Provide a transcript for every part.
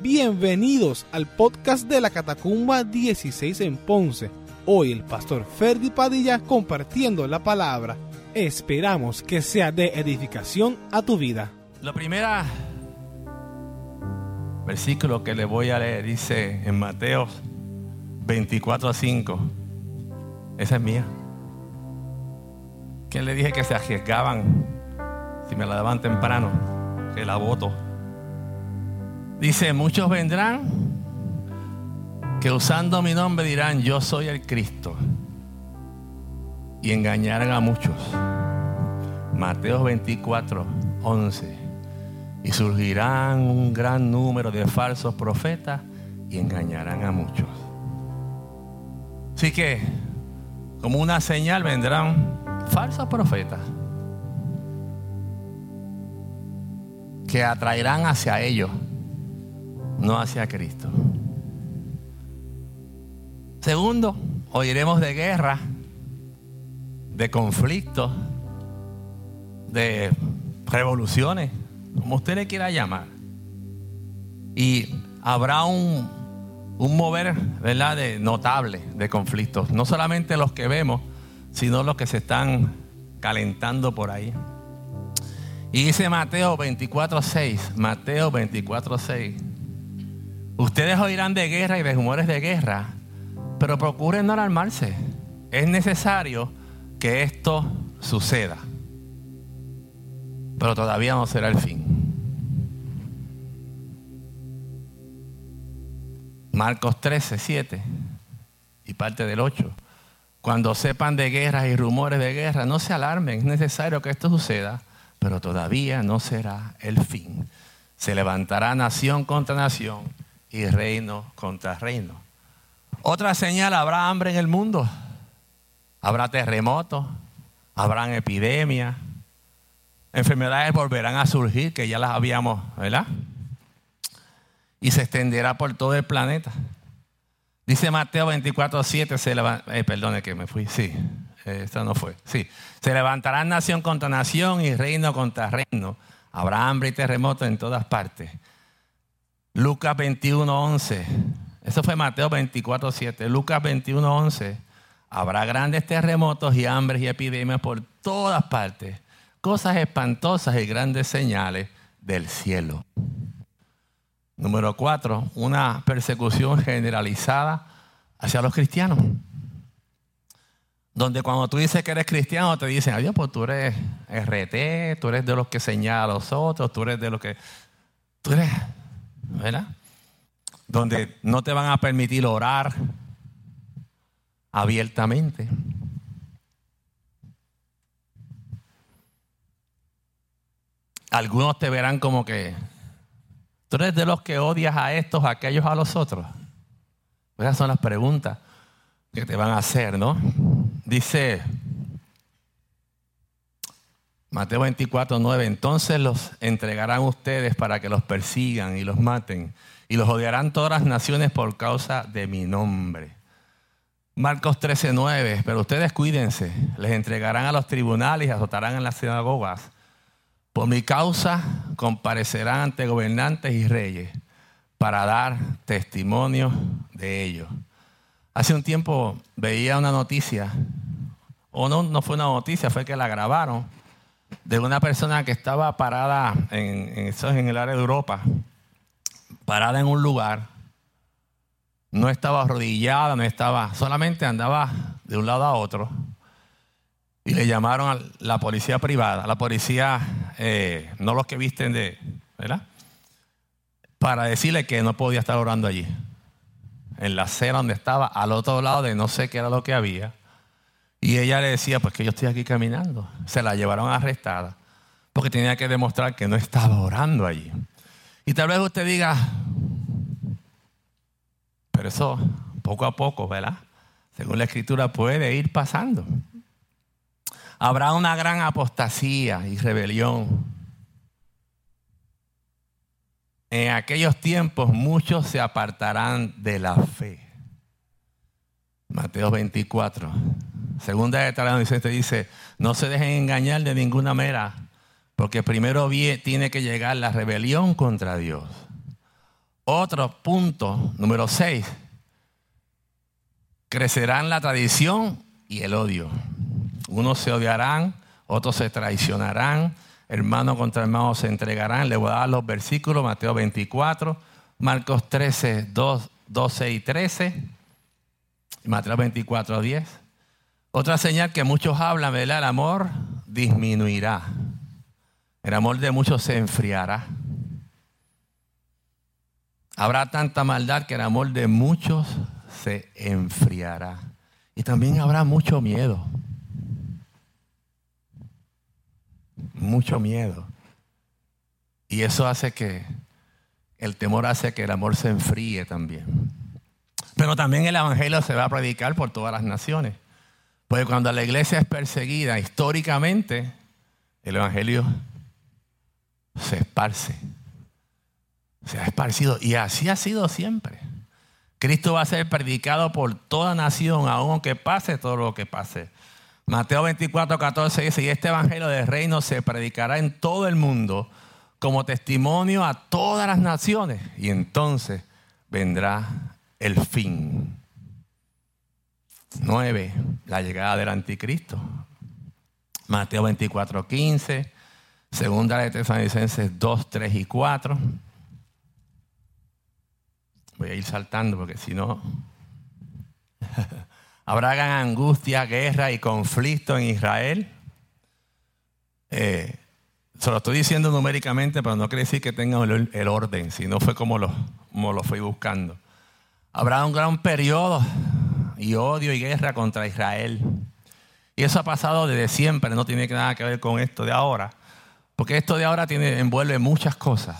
Bienvenidos al podcast de la Catacumba 16 en Ponce. Hoy el pastor Ferdi Padilla compartiendo la palabra. Esperamos que sea de edificación a tu vida. La primera versículo que le voy a leer dice en Mateo 24 a 5. Esa es mía. ¿Quién le dije que se arriesgaban si me la daban temprano? Que la voto. Dice, muchos vendrán que usando mi nombre dirán, yo soy el Cristo. Y engañarán a muchos. Mateo 24, 11. Y surgirán un gran número de falsos profetas y engañarán a muchos. Así que, como una señal, vendrán falsos profetas que atraerán hacia ellos, no hacia Cristo. Segundo, oiremos de guerra, de conflictos, de revoluciones, como usted le quiera llamar. Y habrá un, un mover, ¿verdad?, de notable de conflictos. No solamente los que vemos, sino los que se están calentando por ahí. Y dice Mateo 24:6, Mateo 24:6. Ustedes oirán de guerra y de rumores de guerra, pero procuren no alarmarse. Es necesario que esto suceda. Pero todavía no será el fin. Marcos 13, 7 y parte del 8. Cuando sepan de guerras y rumores de guerra, no se alarmen, es necesario que esto suceda, pero todavía no será el fin. Se levantará nación contra nación y reino contra reino. Otra señal, habrá hambre en el mundo, habrá terremotos, habrán epidemias, enfermedades volverán a surgir, que ya las habíamos, ¿verdad? Y se extenderá por todo el planeta. Dice Mateo 24, 7, se eh, perdone que me fui, sí, eh, esta no fue, sí. Se levantará nación contra nación y reino contra reino. Habrá hambre y terremoto en todas partes. Lucas 21, 11. Eso fue Mateo 24, 7. Lucas 21, 11. Habrá grandes terremotos y hambres y epidemias por todas partes. Cosas espantosas y grandes señales del cielo. Número cuatro, una persecución generalizada hacia los cristianos. Donde cuando tú dices que eres cristiano, te dicen, adiós, pues tú eres RT, tú eres de los que señala a los otros, tú eres de los que. Tú eres, ¿verdad? Donde no te van a permitir orar abiertamente. Algunos te verán como que tú eres de los que odias a estos, a aquellos, a los otros. Esas son las preguntas que te van a hacer, ¿no? Dice Mateo 24, 9, entonces los entregarán ustedes para que los persigan y los maten, y los odiarán todas las naciones por causa de mi nombre. Marcos 13, 9, pero ustedes cuídense, les entregarán a los tribunales y azotarán en las sinagogas. Por mi causa comparecerán ante gobernantes y reyes para dar testimonio de ellos. Hace un tiempo veía una noticia, o no, no fue una noticia, fue que la grabaron, de una persona que estaba parada, en, eso es en el área de Europa, parada en un lugar, no estaba arrodillada, no estaba, solamente andaba de un lado a otro y le llamaron a la policía privada, a la policía, eh, no los que visten de, ¿verdad? Para decirle que no podía estar orando allí. En la acera donde estaba, al otro lado de no sé qué era lo que había. Y ella le decía, pues que yo estoy aquí caminando. Se la llevaron arrestada porque tenía que demostrar que no estaba orando allí. Y tal vez usted diga, pero eso poco a poco, ¿verdad? Según la escritura puede ir pasando. Habrá una gran apostasía y rebelión. En aquellos tiempos muchos se apartarán de la fe. Mateo 24. Segunda de te dice, no se dejen engañar de ninguna manera, porque primero tiene que llegar la rebelión contra Dios. Otro punto, número 6. Crecerán la tradición y el odio. Unos se odiarán, otros se traicionarán, hermano contra hermano se entregarán. Le voy a dar los versículos, Mateo 24, Marcos 13, 2, 12 y 13, Mateo 24, 10. Otra señal que muchos hablan, ¿verdad? El amor disminuirá. El amor de muchos se enfriará. Habrá tanta maldad que el amor de muchos se enfriará. Y también habrá mucho miedo. Mucho miedo. Y eso hace que, el temor hace que el amor se enfríe también. Pero también el Evangelio se va a predicar por todas las naciones. Porque cuando la iglesia es perseguida históricamente, el Evangelio se esparce. Se ha esparcido. Y así ha sido siempre. Cristo va a ser predicado por toda nación, aunque pase todo lo que pase. Mateo 24, 14 dice, y este evangelio del reino se predicará en todo el mundo como testimonio a todas las naciones. Y entonces vendrá el fin. 9. La llegada del anticristo. Mateo 24, 15. Segunda de Tesalonicenses 2, 3 y 4. Voy a ir saltando porque si no... Habrá angustia, guerra y conflicto en Israel. Eh, se lo estoy diciendo numéricamente, pero no quiere decir que tengan el, orden, sino fue como lo, como lo fui buscando. Habrá un gran periodo y odio y guerra contra Israel. Y eso ha pasado desde siempre, no tiene nada que ver con esto de ahora. Porque esto de ahora envuelve muchas cosas.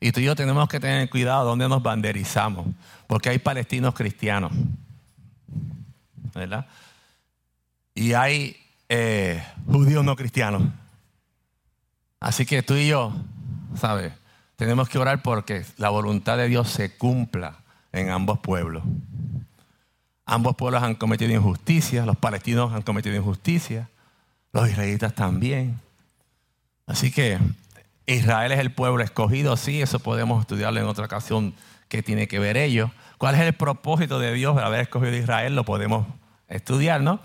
Y tú y yo tenemos que tener cuidado donde nos banderizamos, porque hay palestinos cristianos, ¿verdad? Y hay eh, judíos no cristianos. Así que tú y yo, ¿sabes? Tenemos que orar porque la voluntad de Dios se cumpla en ambos pueblos. Ambos pueblos han cometido injusticia, los palestinos han cometido injusticia, los israelitas también. Así que Israel es el pueblo escogido, sí, eso podemos estudiarlo en otra ocasión, qué tiene que ver ello. ¿Cuál es el propósito de Dios de haber escogido a Israel? Lo podemos estudiar, ¿no?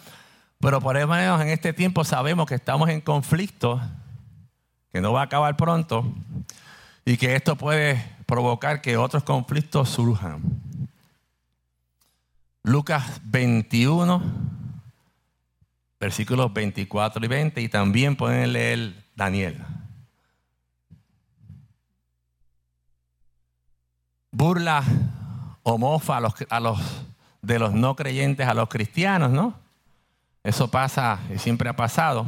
Pero por eso en este tiempo sabemos que estamos en conflicto, que no va a acabar pronto, y que esto puede provocar que otros conflictos surjan. Lucas 21, versículos 24 y 20, y también pueden leer Daniel. burla o mofa a los, a los, de los no creyentes a los cristianos, ¿no? Eso pasa y siempre ha pasado.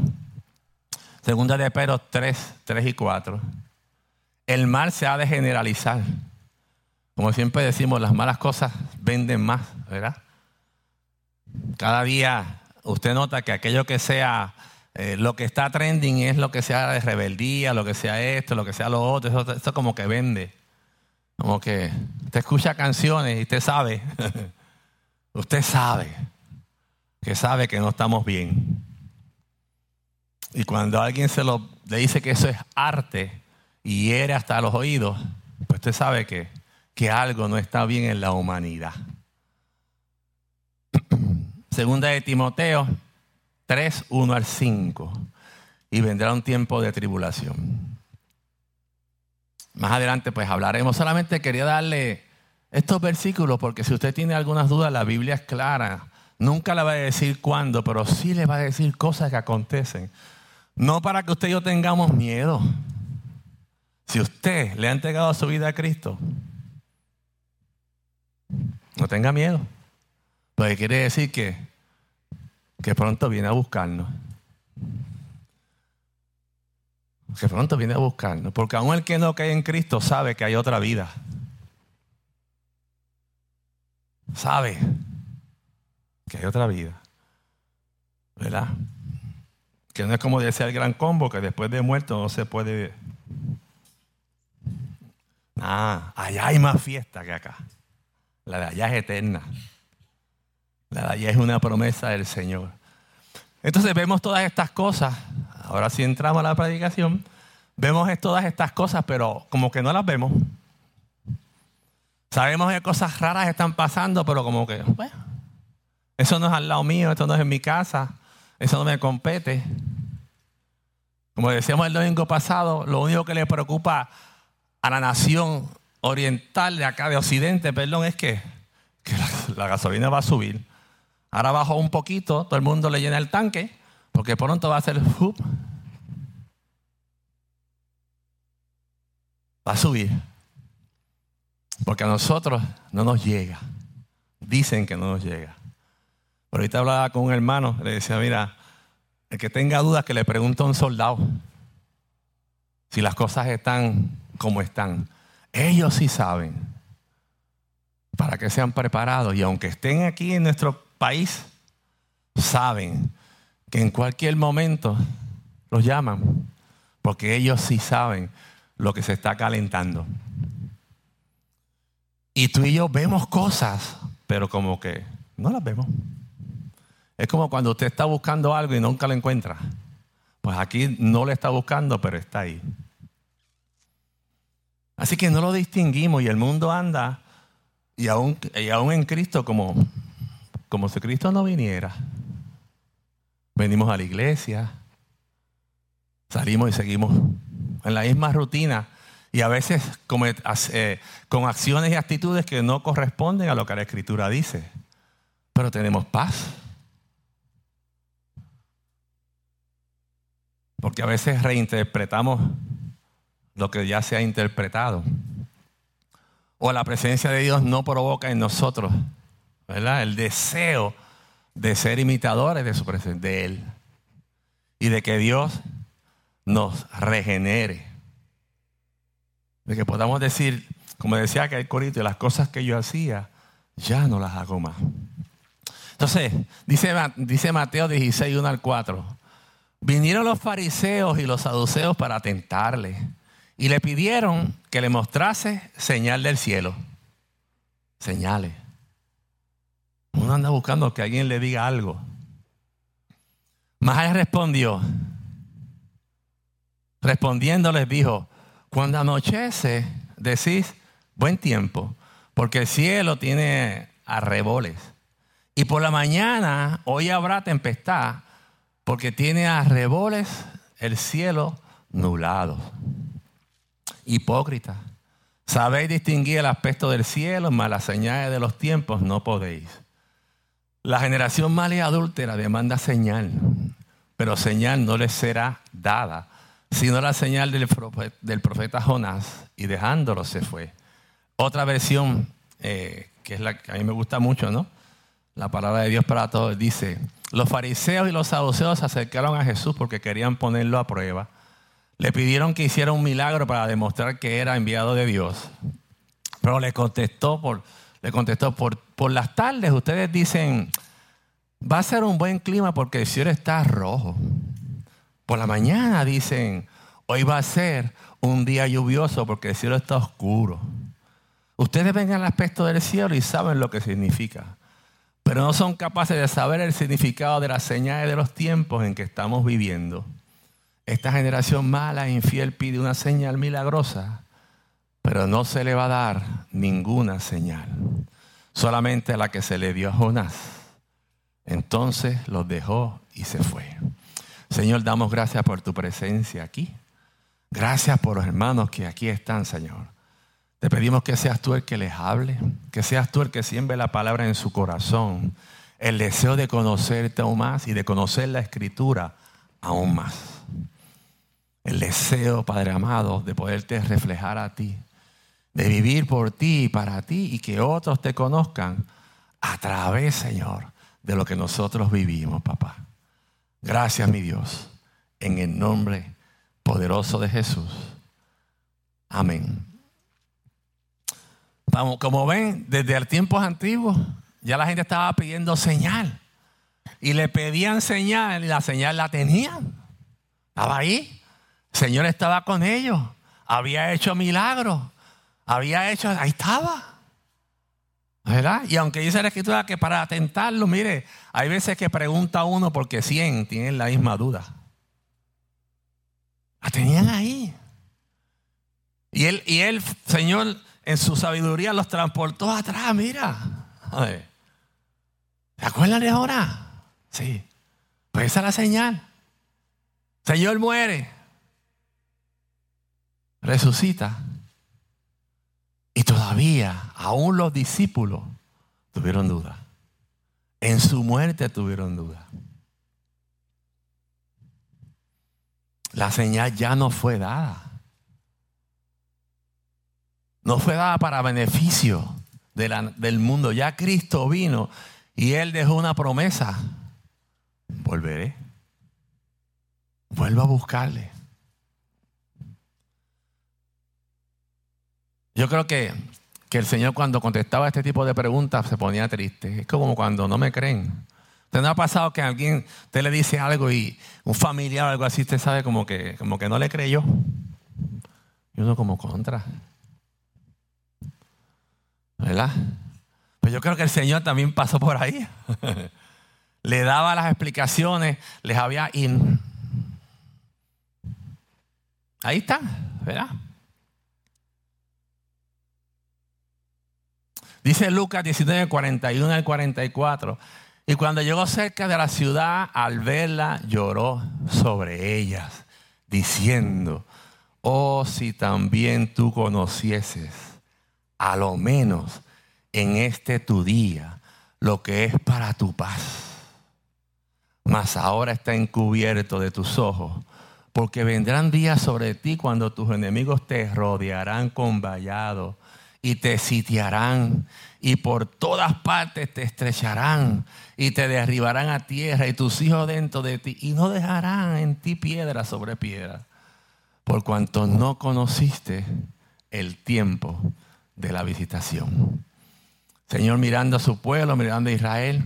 Segunda de Pedro 3, 3 y 4. El mal se ha de generalizar. Como siempre decimos, las malas cosas venden más, ¿verdad? Cada día usted nota que aquello que sea, eh, lo que está trending es lo que sea de rebeldía, lo que sea esto, lo que sea lo otro, eso, como que vende. Como que usted escucha canciones y usted sabe, usted sabe que sabe que no estamos bien. Y cuando alguien se lo le dice que eso es arte y hiere hasta los oídos, pues usted sabe que, que algo no está bien en la humanidad. Segunda de Timoteo 3, 1 al 5. Y vendrá un tiempo de tribulación. Más adelante pues hablaremos. Solamente quería darle estos versículos porque si usted tiene algunas dudas, la Biblia es clara. Nunca le va a decir cuándo, pero sí le va a decir cosas que acontecen. No para que usted y yo tengamos miedo. Si usted le ha entregado su vida a Cristo, no tenga miedo. Porque quiere decir que, que pronto viene a buscarnos que pronto viene a buscarnos, porque aún el que no cae en Cristo sabe que hay otra vida. Sabe que hay otra vida. ¿Verdad? Que no es como decía el gran combo, que después de muerto no se puede... Ah, allá hay más fiesta que acá. La de allá es eterna. La de allá es una promesa del Señor. Entonces vemos todas estas cosas Ahora sí entramos a la predicación. Vemos todas estas cosas, pero como que no las vemos. Sabemos que cosas raras están pasando, pero como que, bueno, eso no es al lado mío, esto no es en mi casa, eso no me compete. Como decíamos el domingo pasado, lo único que le preocupa a la nación oriental de acá, de Occidente, perdón, es que, la, gasolina va a subir. Ahora bajó un poquito, todo el mundo le llena el tanque, porque pronto va a ser, va a subir. Porque a nosotros no nos llega. Dicen que no nos llega. Pero ahorita hablaba con un hermano, le decía, mira, el que tenga dudas que le pregunte a un soldado si las cosas están como están. Ellos sí saben para que sean preparados y aunque estén aquí en nuestro país, saben que en cualquier momento los llaman, porque ellos sí saben lo que se está calentando. Y tú y yo vemos cosas, pero como que no las vemos. Es como cuando usted está buscando algo y nunca lo encuentra. Pues aquí no lo está buscando, pero está ahí. Así que no lo distinguimos y el mundo anda, y aún, y aún en Cristo, como, como si Cristo no viniera. Venimos a la iglesia, salimos y seguimos en la misma rutina y a veces eh, con acciones y actitudes que no corresponden a lo que la Escritura dice. Pero tenemos paz. Porque a veces reinterpretamos lo que ya se ha interpretado. O la presencia de Dios no provoca en nosotros el deseo de ser imitadores de su presencia, de Él. Y de que Dios nos regenere de que podamos decir, como decía que el corito, las cosas que yo hacía, ya no las hago más. Entonces, dice, dice Mateo 16, 1 al 4. Vinieron los fariseos y los saduceos para tentarle y le pidieron que le mostrase señal del cielo. Señales. Uno anda buscando que alguien le diga algo. Mas respondió, respondiendo les dijo, cuando anochece, decís buen tiempo, porque el cielo tiene arreboles. Y por la mañana hoy habrá tempestad, porque tiene arreboles el cielo nublado. Hipócrita. Sabéis distinguir el aspecto del cielo, mas las señales de los tiempos no podéis. La generación mala y adúltera demanda señal, pero señal no les será dada sino la señal del profeta, Jonás, y dejándolo se fue. Otra versión, eh, que es la que a mí me gusta mucho, ¿no? La palabra de Dios para todos dice, los fariseos y los saduceos se acercaron a Jesús porque querían ponerlo a prueba. Le pidieron que hiciera un milagro para demostrar que era enviado de Dios. Pero le contestó por, le contestó por, por las tardes, ustedes dicen, va a ser un buen clima porque el cielo está rojo. Por la mañana dicen, hoy va a ser un día lluvioso porque el cielo está oscuro. Ustedes ven el aspecto del cielo y saben lo que significa, pero no son capaces de saber el significado de las señales de los tiempos en que estamos viviendo. Esta generación mala e infiel pide una señal milagrosa, pero no se le va a dar ninguna señal, solamente la que se le dio a Jonás. Entonces los dejó y se fue. Señor, damos gracias por tu presencia aquí. Gracias por los hermanos que aquí están, Señor. Te pedimos que seas tú el que les hable, que seas tú el que siembre la palabra en su corazón, el deseo de conocerte aún más y de conocer la escritura aún más. El deseo, Padre amado, de poderte reflejar a ti, de vivir por ti y para ti y que otros te conozcan a través, Señor, de lo que nosotros vivimos, papá. Gracias, mi Dios, en el nombre poderoso de Jesús. Amén. Como ven, desde tiempos antiguos ya la gente estaba pidiendo señal. Y le pedían señal y la señal la tenían. Estaba ahí. Señor estaba con ellos. Había hecho milagros. Había hecho, ahí estaba. ¿Verdad? Y aunque dice la escritura que para atentarlo, mire, hay veces que pregunta uno porque 100 tienen la misma duda. La tenían ahí. Y él, y él, Señor, en su sabiduría los transportó atrás, mira. ¿Se acuerdan de ahora? Sí. Pues esa es la señal. Señor muere. Resucita. Y todavía, aún los discípulos tuvieron duda. En su muerte tuvieron duda. La señal ya no fue dada. No fue dada para beneficio del mundo. Ya Cristo vino y Él dejó una promesa. Volveré. Vuelvo a buscarle. Yo creo que, que el Señor cuando contestaba este tipo de preguntas se ponía triste. Es como cuando no me creen. ¿Usted no ha pasado que alguien, usted le dice algo y un familiar o algo así, usted sabe como que, como que no le creyó? Y uno como contra. ¿Verdad? Pues yo creo que el Señor también pasó por ahí. le daba las explicaciones, les había... In... Ahí está, ¿verdad? Dice Lucas 19, 41 al 44. Y cuando llegó cerca de la ciudad, al verla, lloró sobre ellas, diciendo, oh, si también tú conocieses, a lo menos en este tu día, lo que es para tu paz. Mas ahora está encubierto de tus ojos, porque vendrán días sobre ti cuando tus enemigos te rodearán con vallado y te sitiarán y por todas partes te estrecharán y te derribarán a tierra y tus hijos dentro de ti y no dejarán en ti piedra sobre piedra, por cuanto no conociste el tiempo de la visitación. Señor, mirando a su pueblo, mirando a Israel,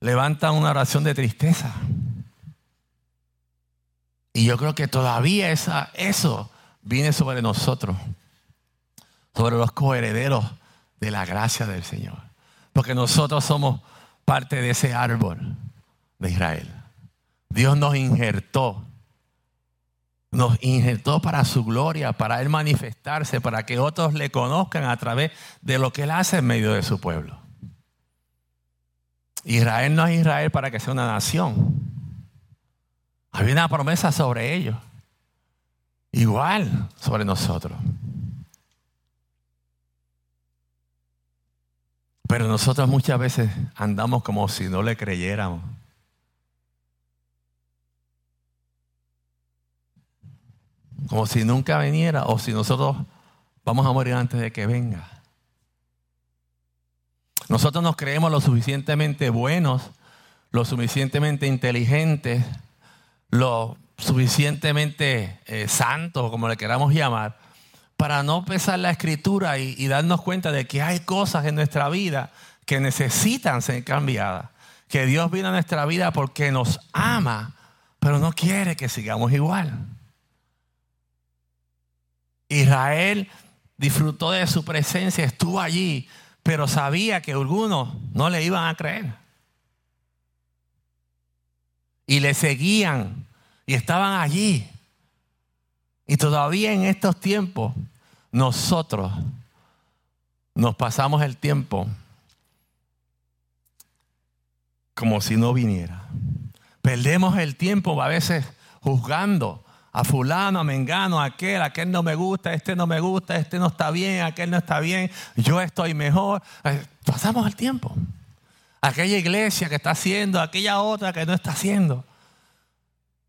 levanta una oración de tristeza. Y yo creo que todavía esa, eso viene sobre nosotros sobre los coherederos de la gracia del Señor. Porque nosotros somos parte de ese árbol de Israel. Dios nos injertó. Nos injertó para su gloria, para Él manifestarse, para que otros le conozcan a través de lo que Él hace en medio de su pueblo. Israel no es Israel para que sea una nación. Había una promesa sobre ellos. Igual sobre nosotros. Pero nosotros muchas veces andamos como si no le creyéramos. Como si nunca viniera o si nosotros vamos a morir antes de que venga. Nosotros nos creemos lo suficientemente buenos, lo suficientemente inteligentes, lo suficientemente eh, santos, como le queramos llamar, para no pesar la escritura y, darnos cuenta de que hay cosas en nuestra vida que necesitan ser cambiadas. Que Dios viene a nuestra vida porque nos ama, pero no quiere que sigamos igual. Israel disfrutó de su presencia, estuvo allí, pero sabía que algunos no le iban a creer. Y le seguían y estaban allí. Y todavía en estos tiempos nosotros nos pasamos el tiempo como si no viniera. Perdemos el tiempo a veces juzgando a fulano, a mengano, a aquel, aquel no me gusta, este no me gusta, este no está bien, aquel no está bien, yo estoy mejor. Eh, pasamos el tiempo. Aquella iglesia que está haciendo, aquella otra que no está haciendo.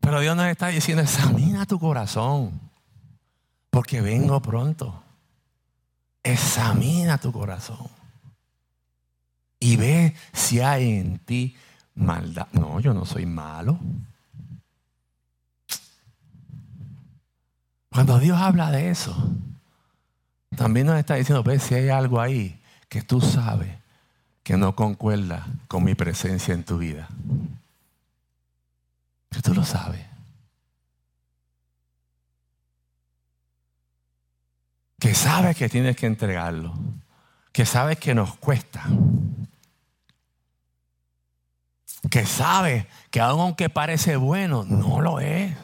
Pero Dios nos está diciendo, examina tu corazón porque vengo pronto. Examina tu corazón y ve si hay en ti maldad. No, yo no soy malo. Cuando Dios habla de eso, también nos está diciendo, ve si hay algo ahí que tú sabes que no concuerda con mi presencia en tu vida. Tú lo sabes. Que sabes que tienes que entregarlo, que sabes que nos cuesta, que sabes que aunque parece bueno, no lo es.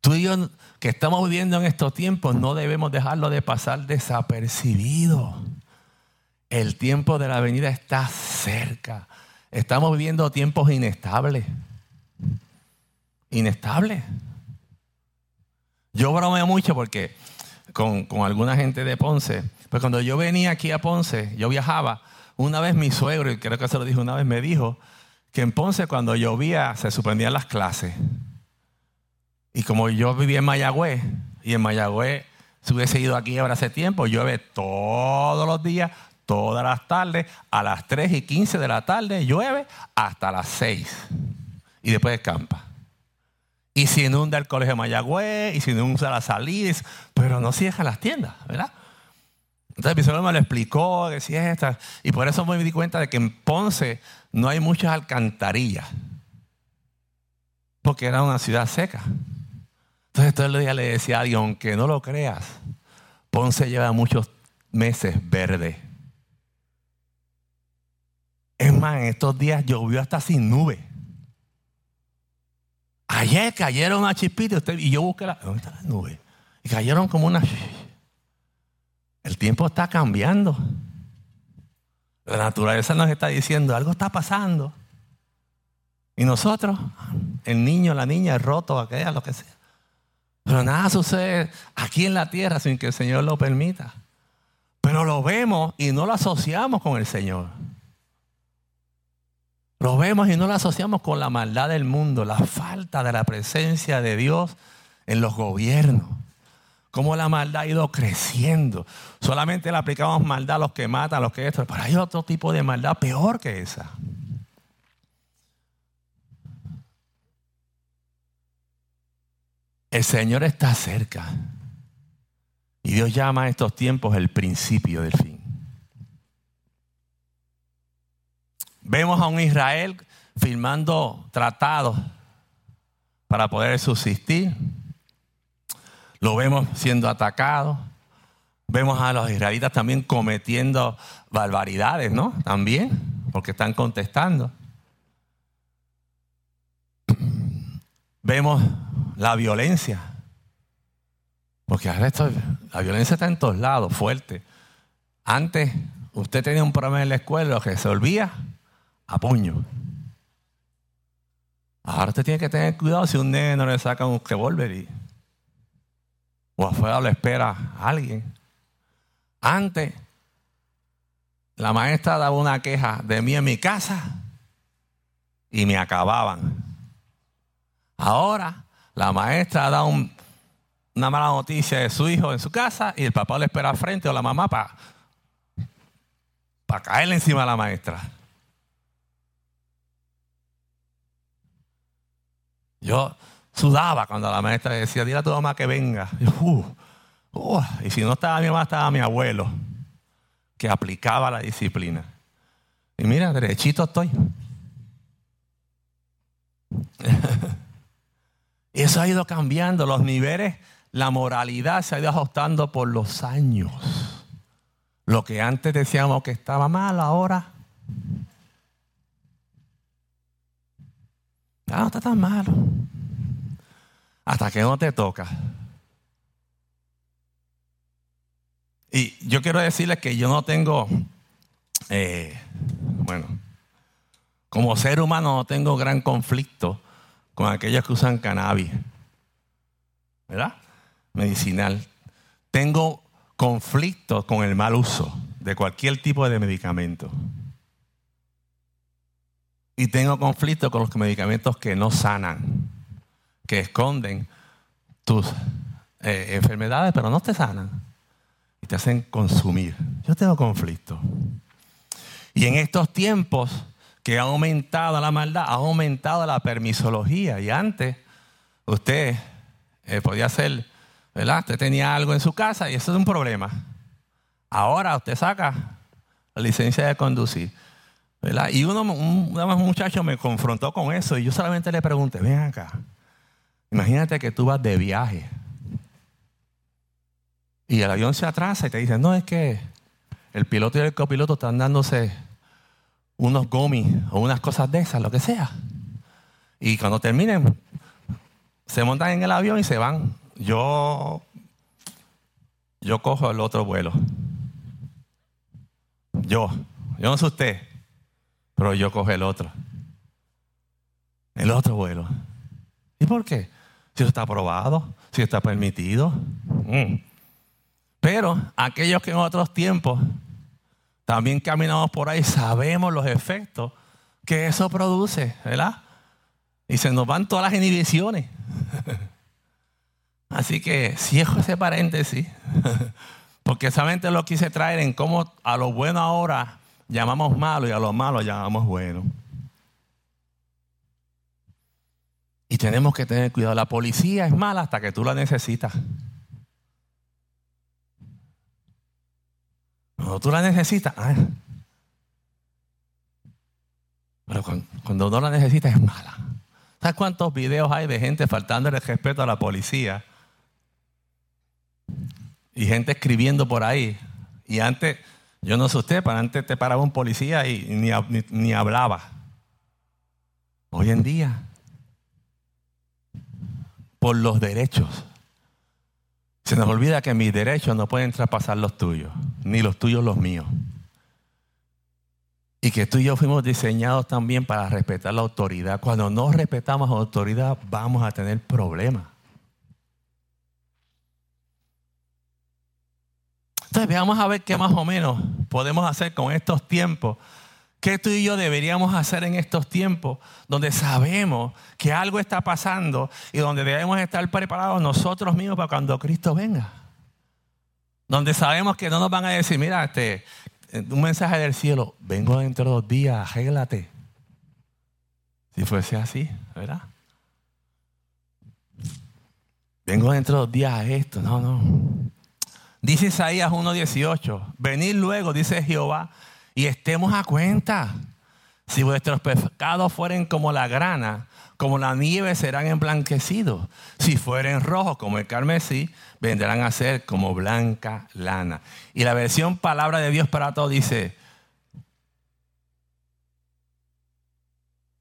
Tú y yo que estamos viviendo en estos tiempos no debemos dejarlo de pasar desapercibido. El tiempo de la venida está cerca. Estamos viviendo tiempos inestables. Inestables. Yo bromeo mucho porque con, con, alguna gente de Ponce, pues cuando yo venía aquí a Ponce, yo viajaba, una vez mi suegro, y creo que se lo dijo una vez, me dijo que en Ponce cuando llovía se suspendían las clases. Y como yo vivía en Mayagüez, y en Mayagüez si hubiese ido aquí ahora hace tiempo, llueve todos los días, todas las tardes, a las 3 y 15 de la tarde llueve hasta las 6. Y después descampa. Y se inunda el colegio de Mayagüez, y se inunda las salidas, pero no cierran las tiendas, ¿verdad? Entonces mi señor me lo explicó, decía esta, y por eso me di cuenta de que en Ponce no hay muchas alcantarillas, porque era una ciudad seca. Entonces todo el día le decía a alguien, aunque no lo creas, Ponce lleva muchos meses verde. Es más, en estos días llovió hasta sin nube. Ayer cayeron a chispita y yo busqué la. ¿Dónde nube? Y cayeron como una. El tiempo está cambiando. La naturaleza nos está diciendo, algo está pasando. Y nosotros, el niño, la niña, el roto, aquella, lo que sea. Pero nada sucede aquí en la tierra sin que el Señor lo permita. Pero lo vemos y no lo asociamos con el Señor. Lo vemos y no lo asociamos con la maldad del mundo, la falta de la presencia de Dios en los gobiernos. Cómo la maldad ha ido creciendo. Solamente le aplicamos maldad a los que matan, a los que esto. Pero hay otro tipo de maldad peor que esa. El Señor está cerca. Y Dios llama a estos tiempos el principio del fin. Vemos a un Israel firmando tratados para poder subsistir. Lo vemos siendo atacado. Vemos a los israelitas también cometiendo barbaridades, ¿no? También, porque están contestando. Vemos la violencia. Porque ahora esto, la violencia está en todos lados, fuerte. Antes usted tenía un problema en la escuela, lo olvida a puño. Ahora usted tiene que tener cuidado si un nene no le saca un revólver y, o afuera lo espera a alguien. Antes, la maestra daba una queja de mí en mi casa y me acababan. Ahora, la maestra da una mala noticia de su hijo en su casa y el papá le espera frente o la mamá para caerle encima a la maestra. Yo sudaba cuando la maestra decía, dile a tu mamá que venga. Uh, uh, y si no estaba mi mamá, estaba mi abuelo, que aplicaba la disciplina. Y mira, derechito estoy. Eso ha ido cambiando, los niveles, la moralidad se ha ido ajustando por los años. Lo que antes decíamos que estaba mal, ahora ya no está tan malo. Hasta que no te toca. Y yo quiero decirles que yo no tengo, eh, bueno, como ser humano no tengo gran conflicto con aquellos que usan cannabis, ¿verdad? Medicinal. Tengo conflictos con el mal uso de cualquier tipo de medicamento. Y tengo conflictos con los medicamentos que no sanan, que esconden tus eh, enfermedades, pero no te sanan y te hacen consumir. Yo tengo conflicto. Y en estos tiempos que ha aumentado la maldad, ha aumentado la permisología. Y antes usted eh, podía hacer, ¿verdad? Usted tenía algo en su casa y eso es un problema. Ahora usted saca la licencia de conducir. ¿Verdad? Y uno, un, un muchacho me confrontó con eso y yo solamente le pregunté, ven acá, imagínate que tú vas de viaje y el avión se atrasa y te dicen, no, es que el piloto y el copiloto están dándose unos gomis o unas cosas de esas, lo que sea. Y cuando terminen, se montan en el avión y se van. Yo, yo cojo el otro vuelo. Yo, yo no sé usted, pero yo cojo el otro. El otro vuelo. ¿Y por qué? Si eso está aprobado, si está permitido. Mm. Pero aquellos que en otros tiempos también caminamos por ahí, sabemos los efectos que eso produce, ¿verdad? Y se nos van todas las inhibiciones. Así que cierro ese paréntesis, porque solamente lo quise traer en cómo a lo bueno ahora llamamos malo y a lo malo llamamos bueno. Y tenemos que tener cuidado. La policía es mala hasta que tú la necesitas. Cuando tú la necesitas, ah. pero cuando, no la necesitas es mala. ¿Sabes cuántos videos hay de gente faltando el respeto a la policía? Y gente escribiendo por ahí. Y antes, yo no sé usted, pero antes te paraba un policía y ni, ni hablaba. Hoy en día, por los derechos. Se nos olvida que mis derechos no pueden traspasar los tuyos, ni los tuyos los míos. Y que tú y yo fuimos diseñados también para respetar la autoridad. Cuando no respetamos la autoridad, vamos a tener problemas. Entonces, veamos a ver qué más o menos podemos hacer con estos tiempos. ¿Qué tú y yo deberíamos hacer en estos tiempos donde sabemos que algo está pasando y donde debemos estar preparados nosotros mismos para cuando Cristo venga? Donde sabemos que no nos van a decir, mira, este, un mensaje del cielo, vengo dentro de dos días, arréglate. Si fuese así, ¿verdad? Vengo dentro de dos días a esto, no, no. Dice Isaías 1.18, venid luego, dice Jehová, y estemos a cuenta. Si vuestros pecados fueren como la grana, como la nieve serán emblanquecidos. Si fueren rojos como el carmesí, vendrán a ser como blanca lana. Y la versión palabra de Dios para todos dice,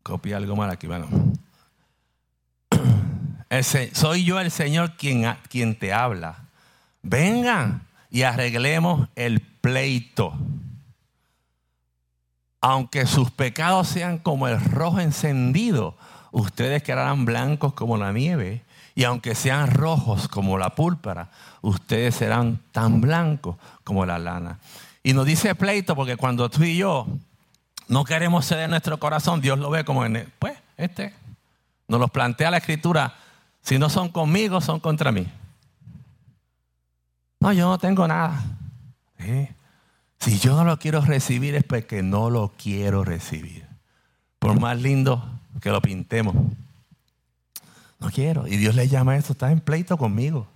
copia algo mal aquí, bueno. soy yo el Señor quien, quien te habla. Vengan y arreglemos el pleito. Aunque sus pecados sean como el rojo encendido, ustedes quedarán blancos como la nieve. Y aunque sean rojos como la púrpura, ustedes serán tan blancos como la lana. Y nos dice pleito porque cuando tú y yo no queremos ceder nuestro corazón, Dios lo ve como en, pues, este. Nos lo plantea la escritura. Si no son conmigo, son contra mí. No, yo no tengo nada. Si yo no lo quiero recibir es porque no lo quiero recibir. Por más lindo que lo pintemos. No quiero. Y Dios le llama a esto, está en pleito conmigo.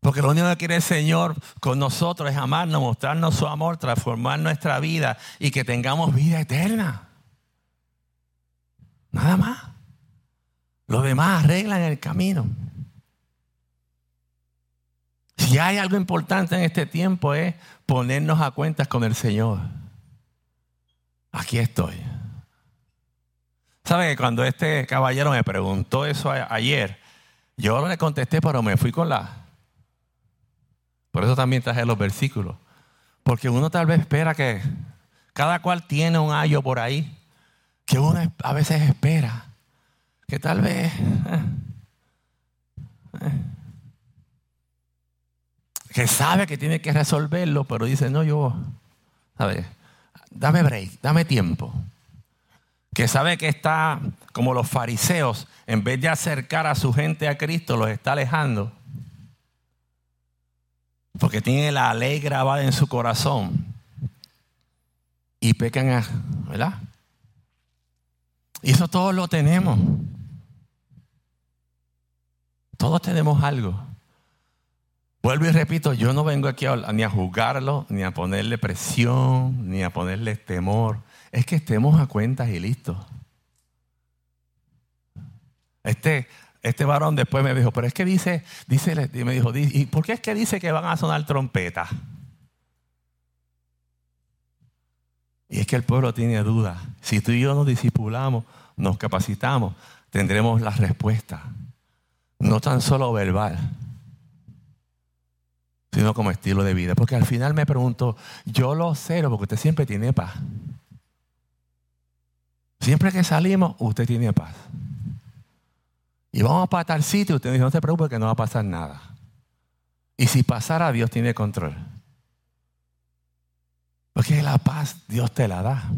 Porque lo único que quiere el Señor con nosotros es amarnos, mostrarnos su amor, transformar nuestra vida y que tengamos vida eterna. Nada más. Lo demás arreglan el camino. Si hay algo importante en este tiempo es ponernos a cuentas con el Señor. Aquí estoy. ¿Sabe que cuando este caballero me preguntó eso ayer, yo le contesté, pero me fui con la... Por eso también traje los versículos. Porque uno tal vez espera que cada cual tiene un ayo por ahí, que uno a veces espera, que tal vez... Eh, eh, que sabe que tiene que resolverlo, pero dice, no, yo, ¿sabes? Dame break, dame tiempo. Que sabe que está como los fariseos, en vez de acercar a su gente a Cristo, los está alejando. Porque tiene la ley grabada en su corazón. Y pecan, ¿verdad? Y eso todos lo tenemos. Todos tenemos algo. Vuelvo y repito, yo no vengo aquí ni a juzgarlo, ni a ponerle presión, ni a ponerle temor. Es que estemos a cuentas y listo. Este, este varón después me dijo, pero es que dice, dice, me dijo, ¿y por qué es que dice que van a sonar trompetas? Y es que el pueblo tiene dudas. Si tú y yo nos disipulamos, nos capacitamos, tendremos la respuesta. No tan solo verbal, sino como estilo de vida. Porque al final me pregunto, yo lo sé, porque usted siempre tiene paz. Siempre que salimos, usted tiene paz. Y vamos para tal sitio, usted dice, no se preocupe que no va a pasar nada. Y si pasara, Dios tiene control. Porque la paz Dios te la da.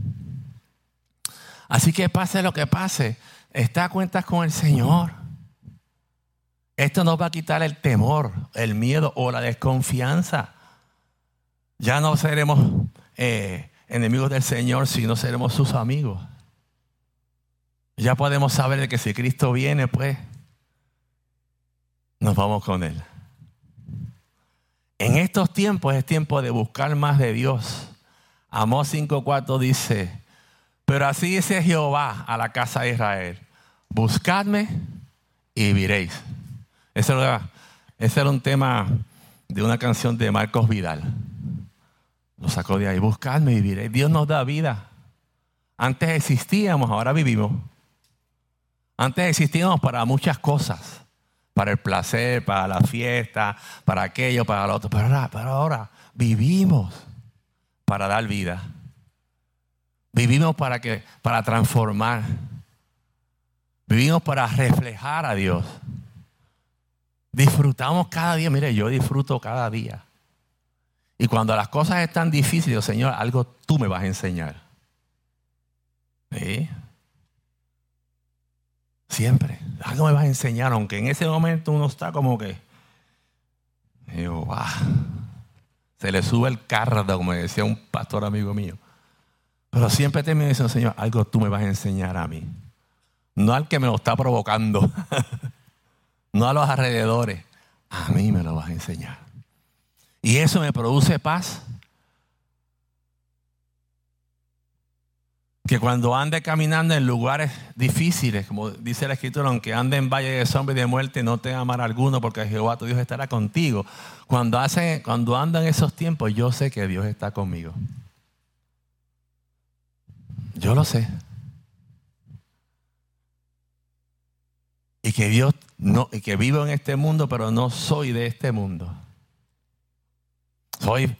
Así que pase lo que pase, está a cuentas con el Señor. Esto nos va a quitar el temor, el miedo o la desconfianza. Ya no seremos eh, enemigos del Señor, sino seremos sus amigos. Ya podemos saber que si Cristo viene, pues nos vamos con Él. En estos tiempos es tiempo de buscar más de Dios. Amós 5.4 dice, pero así dice Jehová a la casa de Israel, buscadme y viviréis. Ese era, ese era un tema de una canción de Marcos Vidal. Lo sacó de ahí, buscadme y viviréis. Dios nos da vida. Antes existíamos, ahora vivimos. Antes existíamos para muchas cosas, para el placer, para la fiesta, para aquello, para lo otro. Pero ahora, pero ahora vivimos para dar vida. Vivimos para, que, para transformar. Vivimos para reflejar a Dios. Disfrutamos cada día. Mire, yo disfruto cada día. Y cuando las cosas están difíciles, Señor, algo tú me vas a enseñar. ¿Sí? Siempre. Algo me vas a enseñar, aunque en ese momento uno está como que. Se le sube el cardo, como decía un pastor amigo mío. Pero siempre termino diciendo, Señor, algo tú me vas a enseñar a mí. No al que me lo está provocando. no a los alrededores. A mí me lo vas a enseñar. Y eso me produce paz que cuando ande caminando en lugares difíciles, como dice la escritura, aunque ande en valle de sombra y de muerte, no te amará alguno porque Jehová tu Dios estará contigo. Cuando, hace, cuando ando en esos tiempos, yo sé que Dios está conmigo. Yo lo sé. Y que Dios no, que vivo en este mundo, pero no soy de este mundo. Soy,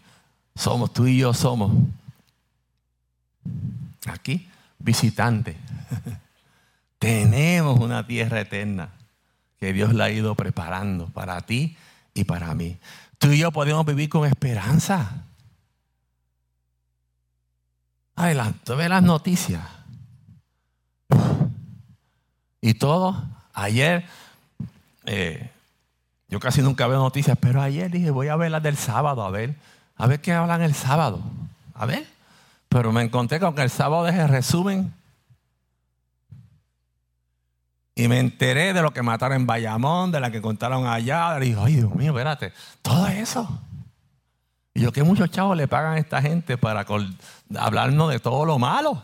somos, tú y yo somos aquí, visitante. Tenemos una tierra eterna que Dios la ha ido preparando para ti y para mí. Tú y yo podemos vivir con esperanza. Adelante, ve las noticias. Y todo, ayer, eh, yo casi nunca veo noticias, pero ayer dije, voy a ver las del sábado, a ver, a ver qué hablan el sábado. A ver. Pero me encontré con que el sábado dejé resumen y me enteré de lo que mataron en Bayamón, de la que contaron allá. Y dije, ay Dios mío, espérate, todo eso. Y yo, ¿qué muchos chavos le pagan a esta gente para hablarnos de todo lo malo?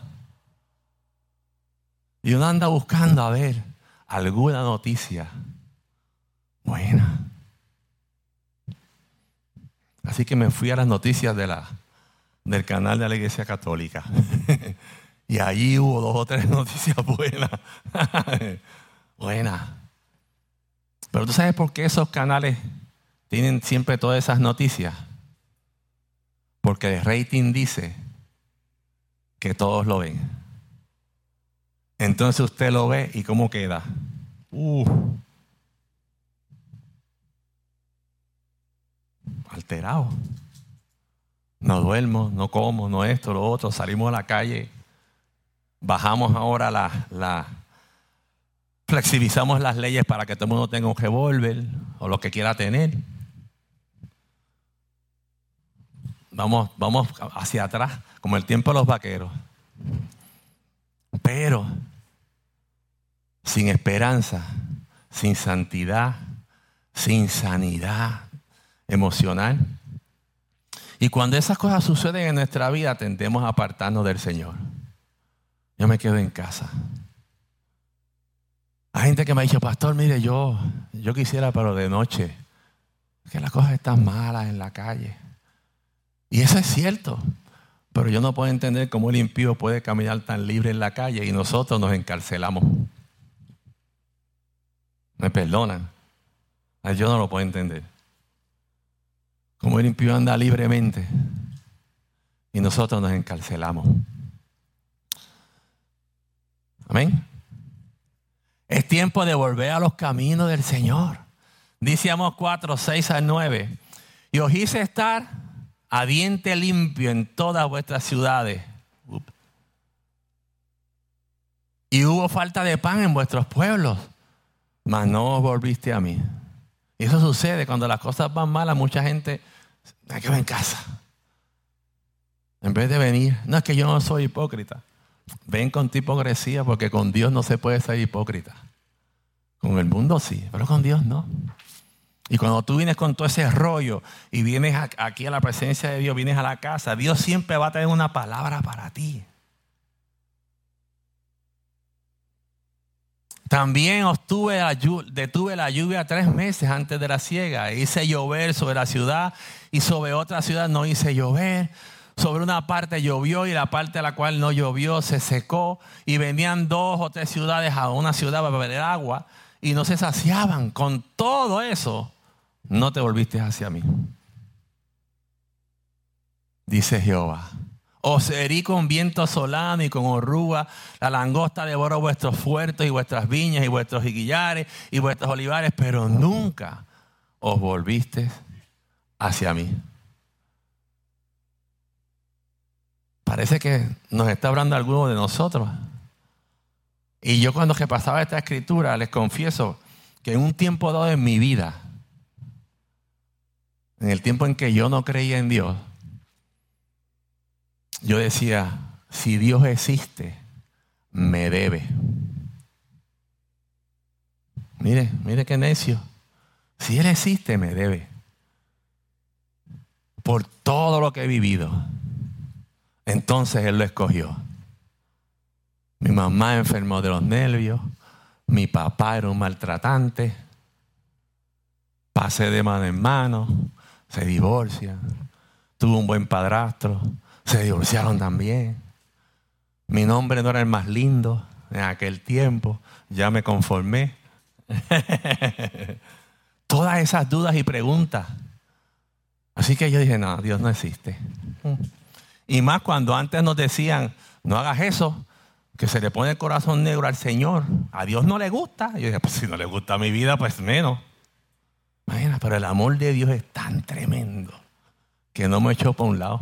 Y uno anda buscando a ver alguna noticia buena. Así que me fui a las noticias de la del canal de la Iglesia Católica. y allí hubo dos o tres noticias buenas. buenas. Pero tú sabes por qué esos canales tienen siempre todas esas noticias. Porque el rating dice que todos lo ven. Entonces usted lo ve y cómo queda. Uh. Alterado. No duermo, no como, no esto, lo otro. Salimos a la calle. Bajamos ahora la, la flexibilizamos las leyes para que todo el mundo tenga un revólver o lo que quiera tener. Vamos, vamos hacia atrás, como el tiempo de los vaqueros. Pero sin esperanza, sin santidad, sin sanidad emocional, y cuando esas cosas suceden en nuestra vida, tendemos a apartarnos del Señor. Yo me quedo en casa. Hay gente que me ha dicho, pastor, mire, yo, yo quisiera, pero de noche, que las cosas están malas en la calle. Y eso es cierto. Pero yo no puedo entender cómo el impío puede caminar tan libre en la calle y nosotros nos encarcelamos. Me perdonan. Yo no lo puedo entender. Como el impío anda libremente y nosotros nos encarcelamos. Amén. Es tiempo de volver a los caminos del Señor. Dice Amos 4, 6 al 9. Y os hice estar a diente limpio en todas vuestras ciudades. Y hubo falta de pan en vuestros pueblos, mas no volviste a mí. Y eso sucede cuando las cosas van mal a mucha gente hay que en casa. En vez de venir, no es que yo no soy hipócrita. Ven con tu hipocresía porque con Dios no se puede ser hipócrita. Con el mundo sí, pero con Dios no. Y cuando tú vienes con todo ese rollo y vienes aquí a la presencia de Dios, vienes a la casa, Dios siempre va a tener una palabra para ti. También detuve la lluvia tres meses antes de la siega. Hice llover sobre la ciudad y sobre otra ciudad no hice llover. Sobre una parte llovió y la parte a la cual no llovió se secó. Y venían dos o tres ciudades a una ciudad para beber agua y no se saciaban. Con todo eso, no te volviste hacia mí. Dice Jehová. Os herí con viento solano y con oruga. La langosta devoró vuestros fuertes y vuestras viñas y vuestros higuillares y vuestros olivares, pero nunca os volviste hacia mí. Parece que nos está hablando alguno de nosotros. Y yo cuando que pasaba esta escritura, les confieso que en un tiempo dado en mi vida, en el tiempo en que yo no creía en Dios, yo decía, si Dios existe, me debe. Mire, mire qué necio. Si Él existe, me debe. Por todo lo que he vivido. Entonces Él lo escogió. Mi mamá enfermó de los nervios. Mi papá era un maltratante. Pasé de mano en mano. Se divorcia. Tuvo un buen padrastro se divorciaron también. Mi nombre no era el más lindo en aquel tiempo. Ya me conformé. Todas esas dudas y preguntas. Así que yo dije, no, Dios no existe. Y más cuando antes nos decían, no hagas eso, que se le pone el corazón negro al Señor. A Dios no le gusta. Yo dije, pues si no le gusta mi vida, pues menos. Imagina, pero el amor de Dios es tan tremendo que no me echó para un lado.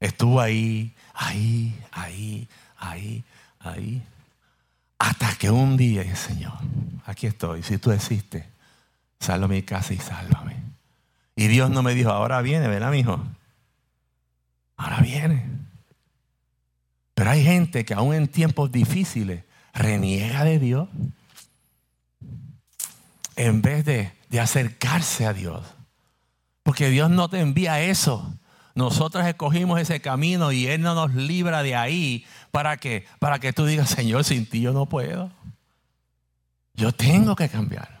Estuvo ahí, ahí, ahí, ahí, ahí. Hasta que un día dije, Señor, aquí estoy. Si tú existes, salva mi casa y sálvame. Y Dios no me dijo, ahora viene, ¿verdad, mi hijo? Ahora viene. Pero hay gente que aún en tiempos difíciles reniega de Dios en vez de, de acercarse a Dios. Porque Dios no te envía eso nosotros escogimos ese camino y Él no nos libra de ahí. ¿Para qué? Para que tú digas, Señor, sin ti yo no puedo. Yo tengo que cambiar.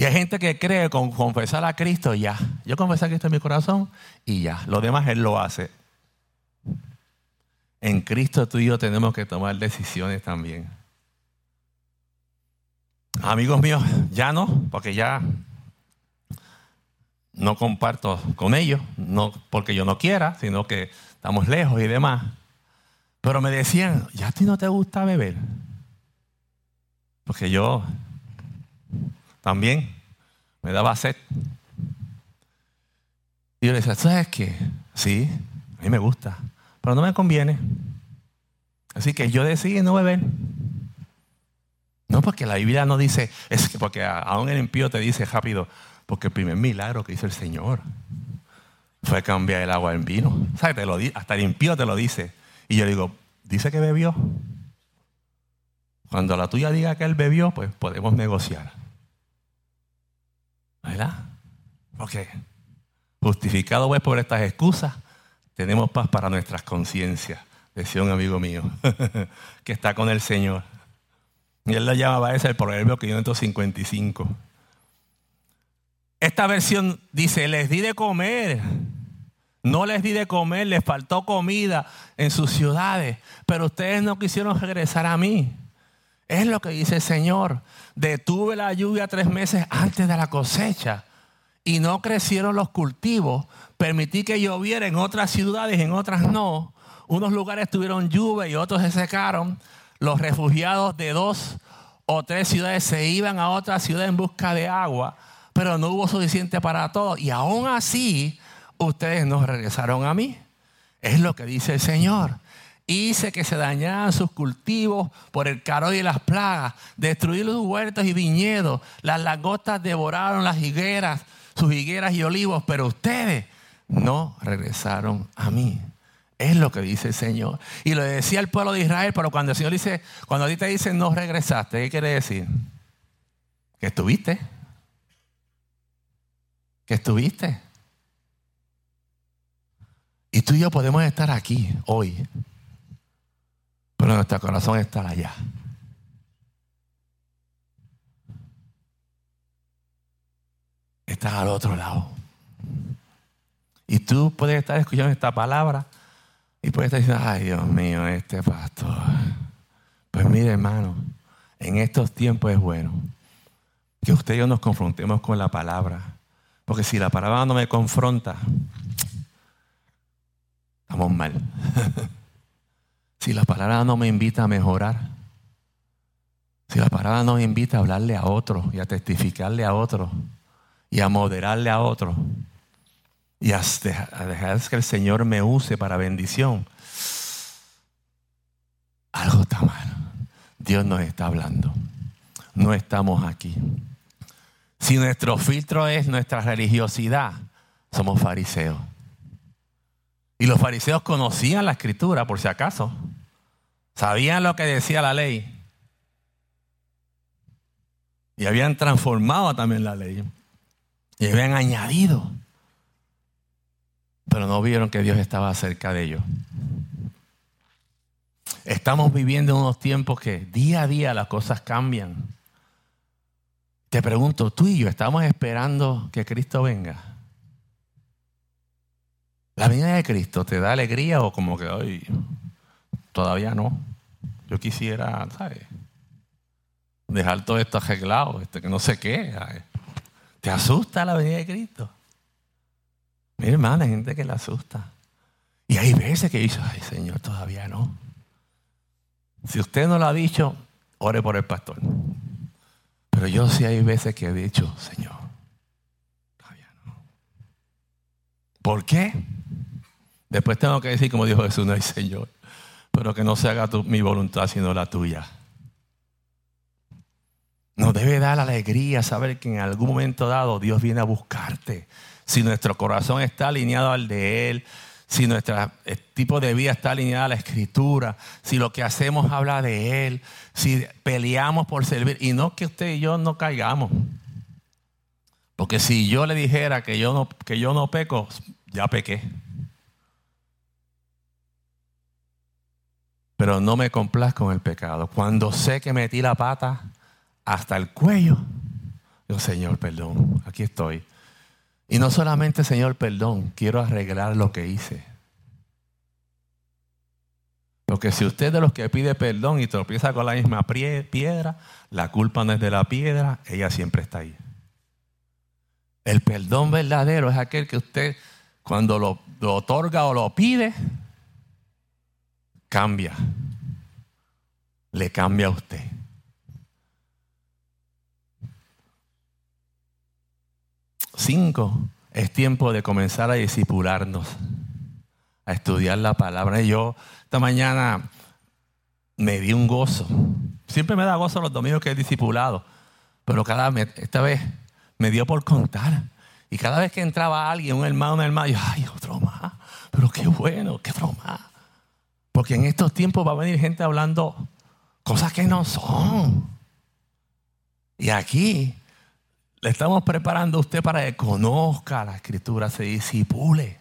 Y hay gente que cree con confesar a Cristo ya. Yo confesé a Cristo en mi corazón y ya. Lo demás Él lo hace. En Cristo tú y yo tenemos que tomar decisiones también. Amigos míos, ya no, porque ya no comparto con ellos, no porque yo no quiera, sino que estamos lejos y demás. Pero me decían, ¿ya a ti no te gusta beber? Porque yo también me daba sed. Y yo le decía, ¿sabes qué? Sí, a mí me gusta, pero no me conviene. Así que yo decidí no beber. No, porque la Biblia no dice, es que porque aún el impío te dice rápido, porque el primer milagro que hizo el Señor fue cambiar el agua en vino. ¿Sabes? Te lo, hasta el impío te lo dice. Y yo digo, dice que bebió. Cuando la tuya diga que él bebió, pues podemos negociar. ¿Verdad? Porque justificado pues por estas excusas, tenemos paz para nuestras conciencias, decía un amigo mío, que está con el Señor. Y él lo llamaba ese el proverbio 555. Esta versión dice, les di de comer. No les di de comer, les faltó comida en sus ciudades, pero ustedes no quisieron regresar a mí. Es lo que dice el Señor. Detuve la lluvia tres meses antes de la cosecha y no crecieron los cultivos. Permití que lloviera en otras ciudades, en otras no. Unos lugares tuvieron lluvia y otros se secaron. Los refugiados de dos o tres ciudades se iban a otra ciudad en busca de agua, pero no hubo suficiente para todos. Y aún así, ustedes no regresaron a mí. Es lo que dice el Señor. Hice que se dañaran sus cultivos por el caro y las plagas. Destruí los huertos y viñedos. Las langostas devoraron las higueras, sus higueras y olivos, pero ustedes no regresaron a mí. Es lo que dice el Señor. Y lo decía el pueblo de Israel, pero cuando el Señor dice, cuando a ti te dice no regresaste, ¿qué quiere decir? Que estuviste. Que estuviste. Y tú y yo podemos estar aquí hoy, pero nuestro corazón está allá. Estás al otro lado. Y tú puedes estar escuchando esta palabra y puedes estar diciendo, ay Dios mío, este pastor. Pues mire hermano, en estos tiempos es bueno que usted y yo nos confrontemos con la palabra. Porque si la palabra no me confronta, estamos mal. si la palabra no me invita a mejorar, si la palabra no me invita a hablarle a otro y a testificarle a otro y a moderarle a otro y a dejar que el Señor me use para bendición, algo está mal. Dios nos está hablando. No estamos aquí. Si nuestro filtro es nuestra religiosidad, somos fariseos. Y los fariseos conocían la escritura, por si acaso. Sabían lo que decía la ley. Y habían transformado también la ley. Y habían añadido. Pero no vieron que Dios estaba cerca de ellos. Estamos viviendo en unos tiempos que día a día las cosas cambian. Te pregunto, tú y yo estamos esperando que Cristo venga. ¿La venida de Cristo te da alegría o como que hoy todavía no? Yo quisiera, ¿sabes? Dejar todo esto arreglado, este, que no sé qué. ¿Te asusta la venida de Cristo? Mira, hermano, hay gente que le asusta. Y hay veces que dice, ay Señor, todavía no. Si usted no lo ha dicho, ore por el pastor. Pero yo sí hay veces que he dicho, Señor, todavía no. ¿Por qué? Después tengo que decir, como dijo Jesús, no hay Señor, pero que no se haga mi voluntad sino la tuya. Nos debe dar alegría saber que en algún momento dado Dios viene a buscarte. Si nuestro corazón está alineado al de Él, si nuestro tipo de vida está alineado a la Escritura, si lo que hacemos habla de Él, si peleamos por servir, y no que usted y yo no caigamos. Porque si yo le dijera que yo no, que yo no peco, ya pequé. pero no me complazco con el pecado. Cuando sé que metí la pata hasta el cuello, yo, Señor, perdón, aquí estoy. Y no solamente, Señor, perdón, quiero arreglar lo que hice. Porque si usted de los que pide perdón y tropieza con la misma piedra, la culpa no es de la piedra, ella siempre está ahí. El perdón verdadero es aquel que usted, cuando lo, otorga o lo pide, cambia. Le cambia a usted. Cinco, es tiempo de comenzar a discipularnos, a estudiar la palabra. Yo esta mañana me di un gozo. Siempre me da gozo los domingos que he discipulado, pero cada esta vez me dio por contar. Y cada vez que entraba alguien, un hermano, un hermano, yo, ay, otro más. Pero qué bueno, qué otro. Porque en estos tiempos va a venir gente hablando cosas que no son. Y aquí le estamos preparando a usted para que conozca la escritura, se disipule.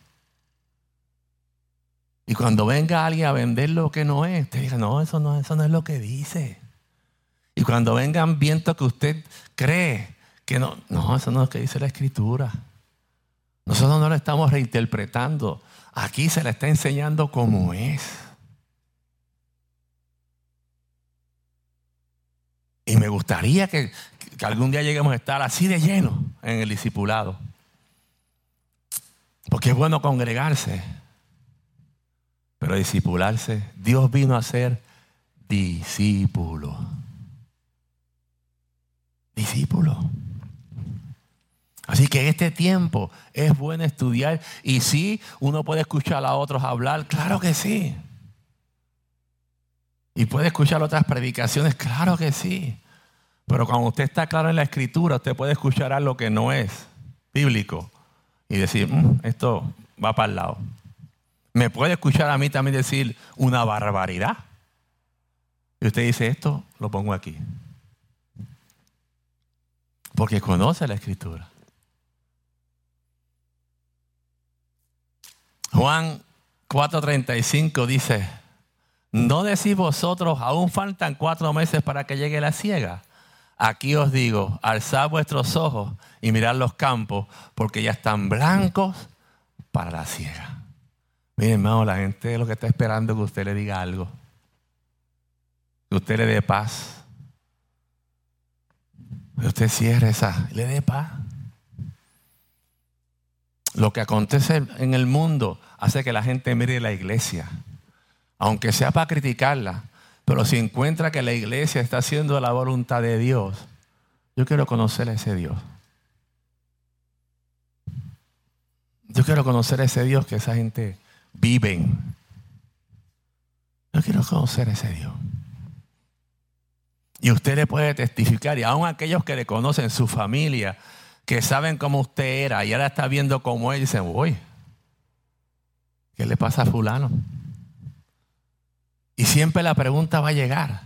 Y cuando venga alguien a vender lo que no es, usted diga, no, eso no, eso no es lo que dice. Y cuando vengan vientos que usted cree que no, no, eso no es lo que dice la escritura. Nosotros no lo estamos reinterpretando. Aquí se le está enseñando como es. Y me gustaría que, que algún día lleguemos a estar así de lleno en el discipulado. Porque es bueno congregarse, pero discipularse. Dios vino a ser discípulo. Discípulo. Así que este tiempo es bueno estudiar. Y sí, uno puede escuchar a otros hablar, claro que sí. Y puede escuchar otras predicaciones, claro que sí. Pero cuando usted está claro en la escritura, usted puede escuchar algo que no es bíblico y decir, mm, esto va para el lado. Me puede escuchar a mí también decir una barbaridad. Y usted dice, esto lo pongo aquí. Porque conoce la escritura. Juan 4:35 dice, ¿no decís vosotros, aún faltan cuatro meses para que llegue la ciega? Aquí os digo, alzad vuestros ojos y mirad los campos, porque ya están blancos para la ciega. Miren, hermano, la gente lo que está esperando es que usted le diga algo. Que usted le dé paz. Que usted cierre esa, le dé paz. Lo que acontece en el mundo hace que la gente mire la iglesia, aunque sea para criticarla, pero si encuentra que la iglesia está haciendo la voluntad de Dios, yo quiero conocer a ese Dios. Yo quiero conocer a ese Dios que esa gente vive. Yo quiero conocer a ese Dios. Y usted le puede testificar, y aún aquellos que le conocen, su familia, que saben cómo usted era, y ahora está viendo cómo él, dicen, uy, ¿qué le pasa a fulano? Y siempre la pregunta va a llegar.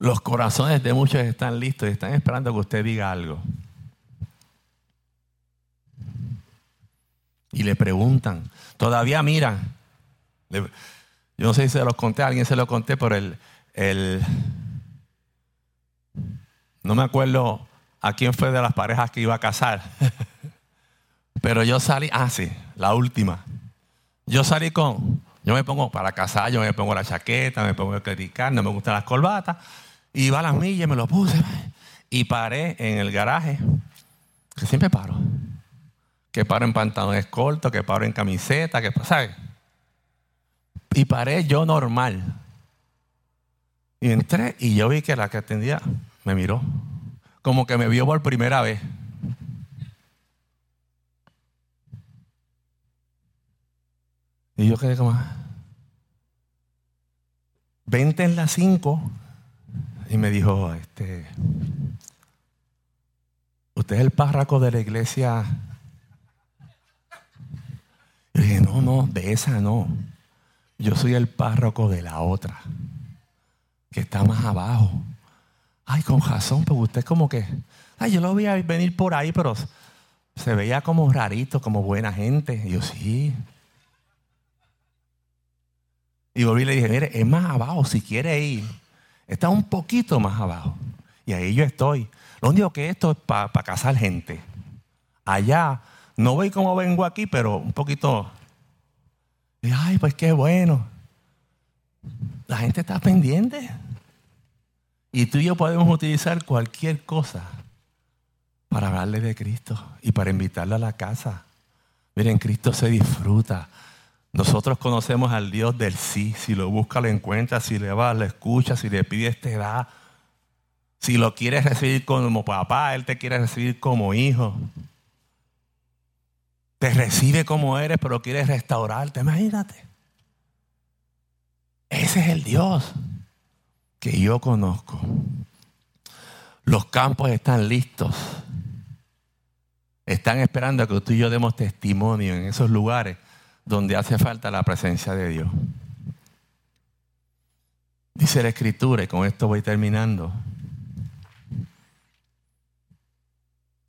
Los corazones de muchos están listos y están esperando que usted diga algo. Y le preguntan, todavía miran. Yo no sé si se los conté, alguien se lo conté por el, el no me acuerdo a quién fue de las parejas que iba a casar. Pero yo salí, ah, sí, la última. Yo salí con, yo me pongo para casar, yo me pongo la chaqueta, me pongo el criticar, no me gustan las corbatas. Iba a las millas, me lo puse. Y paré en el garaje, que siempre paro. Que paro en pantalones cortos, que paro en camiseta, que, ¿sabes? Y paré yo normal. Y entré y yo vi que la que atendía me miró. Como que me vio por primera vez. Y yo quedé como, vente en las cinco. Y me dijo, este, usted es el párraco de la iglesia. Y dije, no, no, de esa no. Yo soy el párroco de la otra, que está más abajo. Ay, con razón, porque usted es como que, ay, yo lo voy venir por ahí, pero se veía como rarito, como buena gente. Y yo, sí, y volví y le dije, mire, es más abajo, si quiere ir, está un poquito más abajo. Y ahí yo estoy. Lo único que esto es para casar gente. Allá, no voy como vengo aquí, pero un poquito. Y, ay, pues qué bueno. La gente está pendiente. Y tú y yo podemos utilizar cualquier cosa para hablarle de Cristo y para invitarle a la casa. Miren, Cristo se disfruta nosotros conocemos al Dios del sí. Si lo busca, lo encuentra. Si le va, lo escucha. Si le pide, te da. Si lo quieres recibir como papá, Él te quiere recibir como hijo. Te recibe como eres, pero quiere restaurarte. Imagínate. Ese es el Dios que yo conozco. Los campos están listos. Están esperando a que tú y yo demos testimonio en esos lugares donde hace falta la presencia de Dios. Dice la escritura, y con esto voy terminando.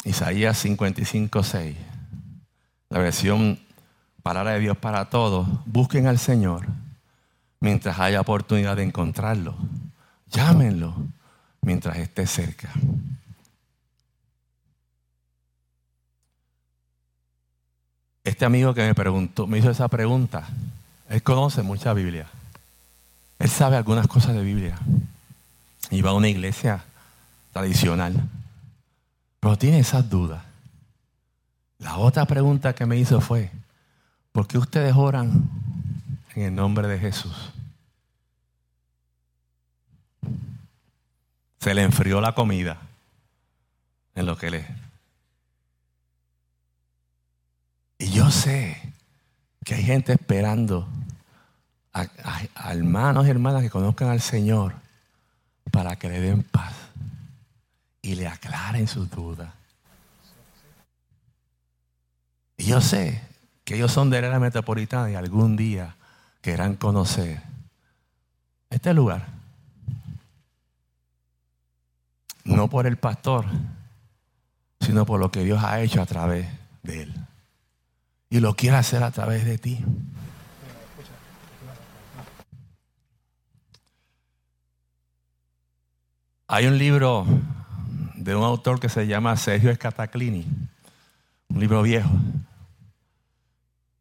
Isaías 55, 6. La versión palabra de Dios para todos. Busquen al Señor mientras haya oportunidad de encontrarlo. Llámenlo mientras esté cerca. Este amigo que me preguntó, me hizo esa pregunta, él conoce mucha Biblia. Él sabe algunas cosas de Biblia. Va a una iglesia tradicional. Pero tiene esas dudas. La otra pregunta que me hizo fue, ¿por qué ustedes oran en el nombre de Jesús? Se le enfrió la comida en lo que le... Y yo sé que hay gente esperando a, hermanos y hermanas que conozcan al Señor para que le den paz y le aclaren sus dudas. Y yo sé que ellos son de la metropolitana y algún día querrán conocer este lugar. No por el pastor, sino por lo que Dios ha hecho a través de él. Y lo quiere hacer a través de ti. Hay un libro de un autor que se llama Sergio Escataclini, un libro viejo,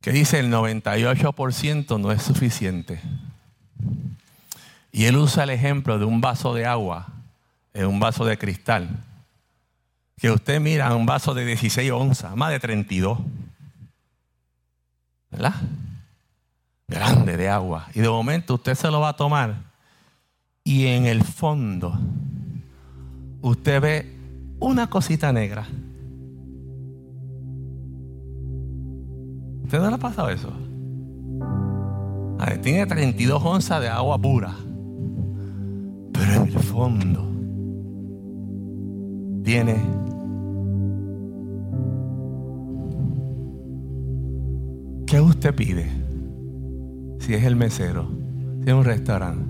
que dice el 98% no es suficiente. Y él usa el ejemplo de un vaso de agua, en un vaso de cristal, que usted mira un vaso de 16 onzas, más de 32, ¿verdad? Grande de agua. Y de momento usted se lo va a tomar y en el fondo usted ve una cosita negra. ¿Usted no le ha pasado eso? tiene 32 onzas de agua pura. Pero en el fondo tiene ¿Qué usted pide? Si es el mesero, si es un restaurante,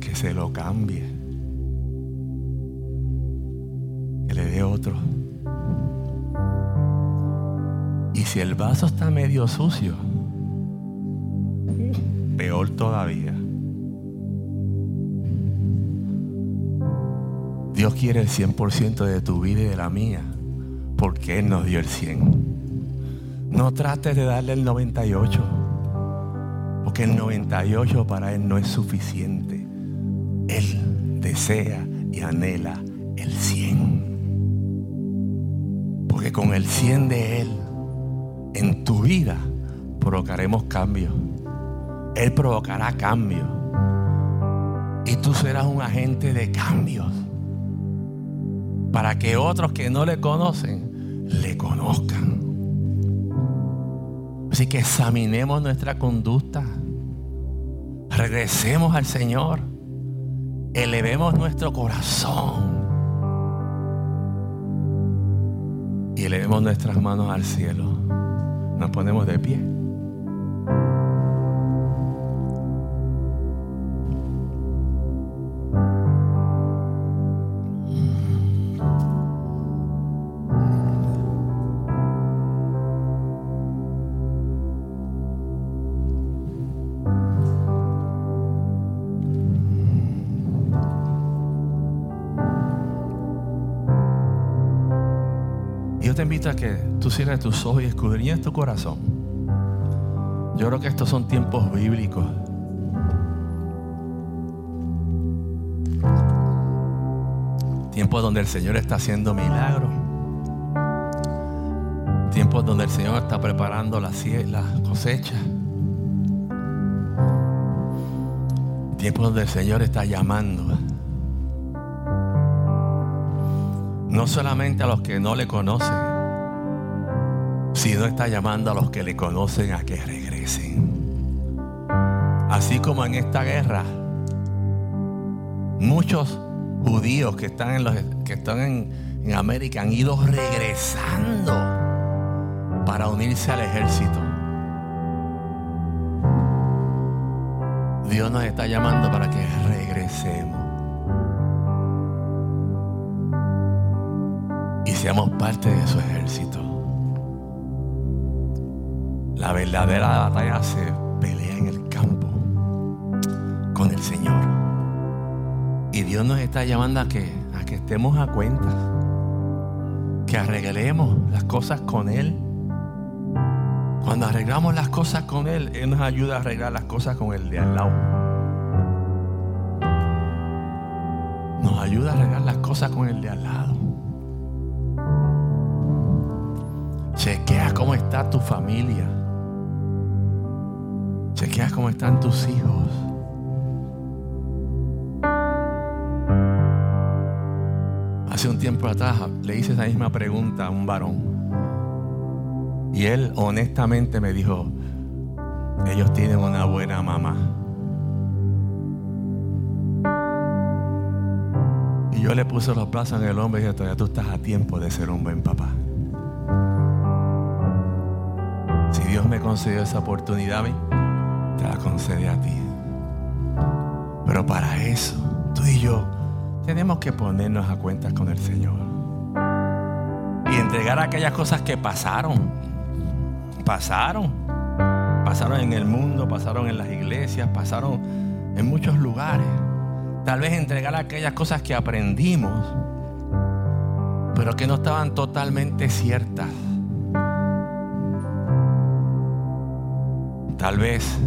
que se lo cambie, que le dé otro. Y si el vaso está medio sucio, peor todavía. Dios quiere el 100% de tu vida y de la mía, porque Él nos dio el 100. No trates de darle el 98, porque el 98 para Él no es suficiente. Él desea y anhela el 100. Porque con el 100 de Él, en tu vida, provocaremos cambio. Él provocará cambio. Y tú serás un agente de cambios. Para que otros que no le conocen, le conozcan. Así que examinemos nuestra conducta. Regresemos al Señor. Elevemos nuestro corazón. Y elevemos nuestras manos al cielo. Nos ponemos de pie. Que tú cierres tus ojos y escudriñes tu corazón. Yo creo que estos son tiempos bíblicos. Tiempos donde el Señor está haciendo milagros. Tiempos donde el Señor está preparando la, la cosecha. Tiempos donde el Señor está llamando. No solamente a los que no le conocen, sino está llamando a los que le conocen a que regresen. Así como en esta guerra, muchos judíos que están en, los, que están en, en América han ido regresando para unirse al ejército. Dios nos está llamando para que regresemos. seamos parte de su ejército. La verdadera batalla se pelea en el campo con el Señor. Y Dios nos está llamando a que, a que estemos a cuenta, que arreglemos las cosas con Él Cuando arreglamos las cosas con Él, Él nos ayuda a arreglar las cosas con el de al lado. Nos ayuda a arreglar las cosas con el de al lado. Chequea cómo está tu familia. Chequea cómo están tus hijos. Hace un tiempo atrás le hice esa misma pregunta a un varón. Y él honestamente me dijo, ellos tienen una buena mamá. Y yo le puse los brazos en el hombro y dije, todavía tú estás a tiempo de ser un buen papá. Si Dios me concedió esa oportunidad a mí, te la concede a ti. Pero para eso, tú y yo tenemos que ponernos a cuentas con el Señor. Y entregar aquellas cosas que pasaron. Pasaron. Pasaron en el mundo, pasaron en las iglesias, pasaron en muchos lugares. Tal vez entregar aquellas cosas que aprendimos, pero que no estaban totalmente ciertas. Tal vez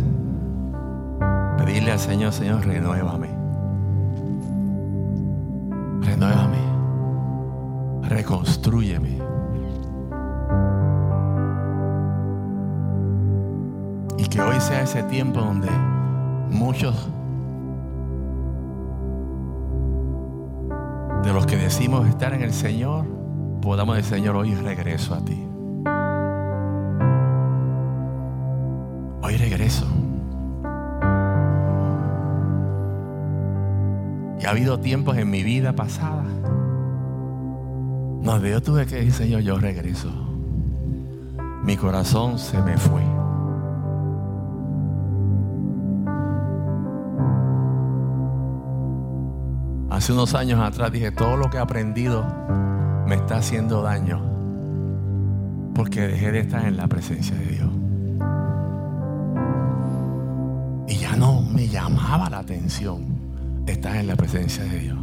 pedirle al Señor, Señor, renuévame. Renuévame. Reconstrúyeme. Y que hoy sea ese tiempo donde muchos de los que decimos estar en el Señor, podamos decir, Señor, hoy regreso a ti. Ha habido tiempos en mi vida pasada donde yo tuve que decir, Señor, yo regreso. Mi corazón se me fue. Hace unos años atrás dije, todo lo que he aprendido me está haciendo daño porque dejé de estar en la presencia de Dios. Y ya no me llamaba la atención estar en la presencia de Dios.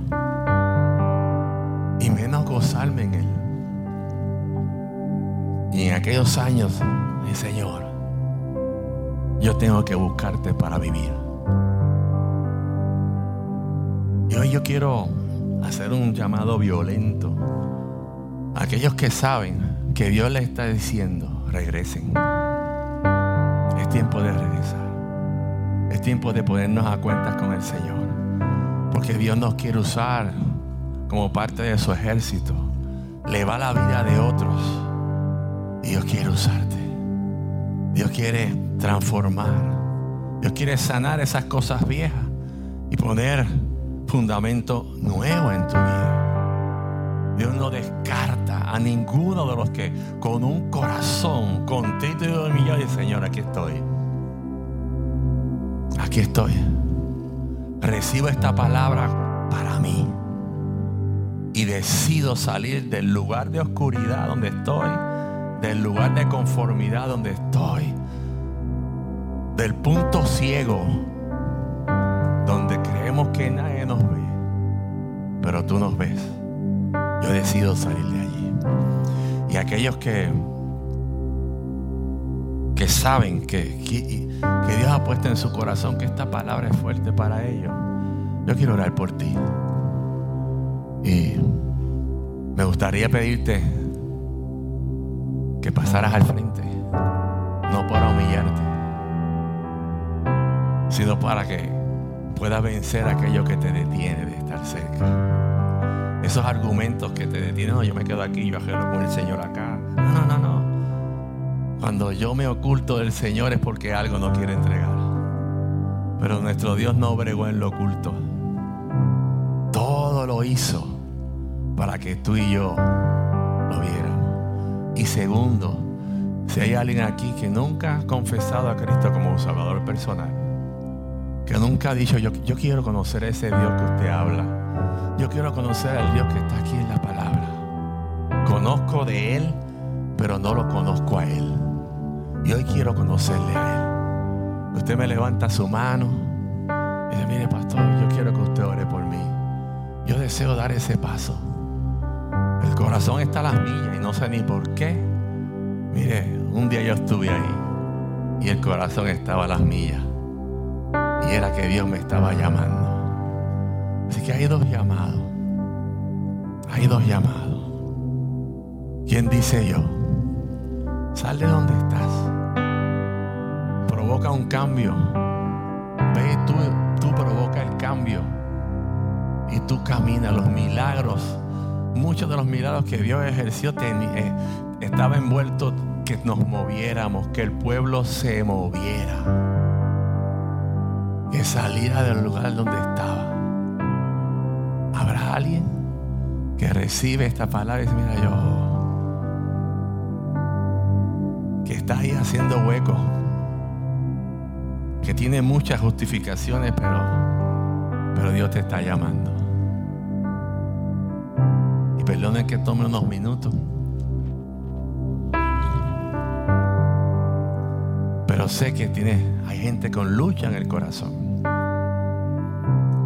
Y menos gozarme en Él. Y en aquellos años, Señor, yo tengo que buscarte para vivir. Y hoy yo quiero hacer un llamado violento a aquellos que saben que Dios les está diciendo, regresen. Es tiempo de regresar. Es tiempo de ponernos a cuentas con el Señor. Porque Dios nos quiere usar como parte de su ejército. Le va la vida de otros. Dios quiere usarte. Dios quiere transformar. Dios quiere sanar esas cosas viejas y poner fundamento nuevo en tu vida. Dios no descarta a ninguno de los que con un corazón contrito y humillado dice, Señor, aquí estoy. Aquí estoy. Recibo esta palabra para mí. Y decido salir del lugar de oscuridad donde estoy, del lugar de conformidad donde estoy, del punto ciego donde creemos que nadie nos ve, pero tú nos ves. Yo decido salir de allí. Y aquellos que, que saben que, que, Dios ha puesto en su corazón que esta palabra es fuerte para ellos, yo quiero orar por ti. Y me gustaría pedirte que pasaras al frente, no para humillarte, sino para que pueda vencer aquello que te detiene de estar cerca. Esos argumentos que te detienen, no, yo me quedo aquí, yo ajeno con el Señor acá. No, no, no, no. Cuando yo me oculto del Señor es porque algo no quiere entregar. Pero nuestro Dios no bregó en lo oculto. Todo lo hizo para que tú y yo lo viéramos. Y segundo, si hay alguien aquí que nunca ha confesado a Cristo como Salvador personal, que nunca ha dicho, yo, yo quiero conocer a ese Dios que usted habla. Yo quiero conocer al Dios que está aquí en la palabra. Conozco de Él, pero no lo conozco a Él. Y hoy quiero conocerle a Él. Usted me levanta su mano y dice, mire pastor, yo quiero que usted ore por mí. Yo deseo dar ese paso. El corazón está a las millas y no sé ni por qué. Mire, un día yo estuve ahí y el corazón estaba a las millas. Y era que Dios me estaba llamando. Así que hay dos llamados. Hay dos llamados. ¿Quién dice yo? Sal de donde estás. Provoca un cambio. Ve tú, tú provoca el cambio. Y tú caminas los milagros. Muchos de los milagros que Dios ejerció eh, estaba envuelto que nos moviéramos, que el pueblo se moviera, que saliera del lugar donde estaba. ¿Habrá alguien que recibe esta palabra y mira, yo, que está ahí haciendo hueco, que tiene muchas justificaciones, pero, pero Dios te está llamando? Y perdone que tome unos minutos. Pero sé que tiene, hay gente con lucha en el corazón.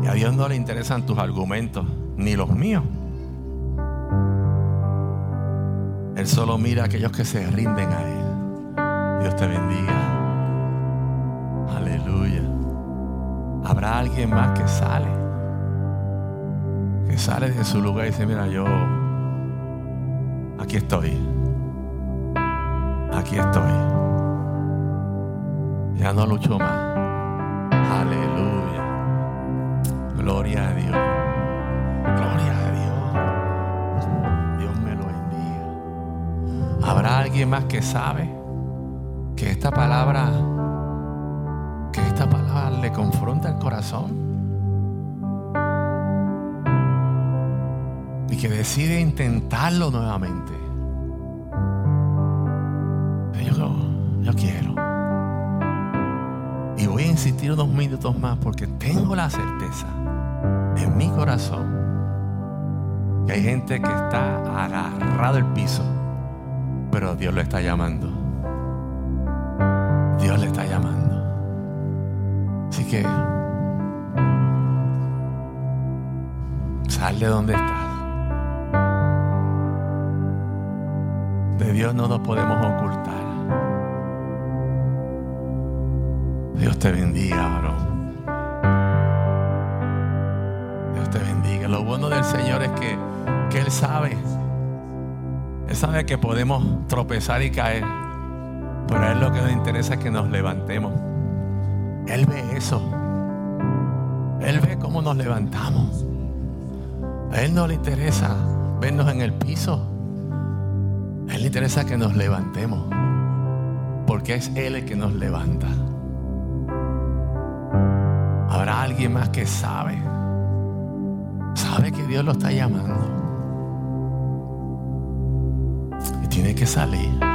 Y a Dios no le interesan tus argumentos, ni los míos. Él solo mira a aquellos que se rinden a Él. Dios te bendiga. Habrá alguien más que sale. Que sale de su lugar y dice, mira, yo aquí estoy. Aquí estoy. Ya no lucho más. Aleluya. Gloria a Dios. Gloria a Dios. Dios me lo bendiga. ¿Habrá alguien más que sabe que esta palabra, confronta el corazón? Y que decide intentarlo nuevamente. Yo, yo quiero voy a insistir unos minutos más porque tengo la certeza en mi corazón que hay gente que está agarrado al piso, pero Dios lo está llamando. Que sal de donde estás. De Dios no nos podemos ocultar. Dios te bendiga, varón. Dios te bendiga. Lo bueno del Señor es que, que Él sabe. Él sabe que podemos tropezar y caer. Pero a Él lo que nos interesa es que nos levantemos. Él ve eso. Él ve cómo nos levantamos. A Él no le interesa vernos en el piso. A Él le interesa que nos levantemos. Porque es Él el que nos levanta. Habrá alguien más que sabe. Sabe que Dios lo está llamando. Y tiene que salir.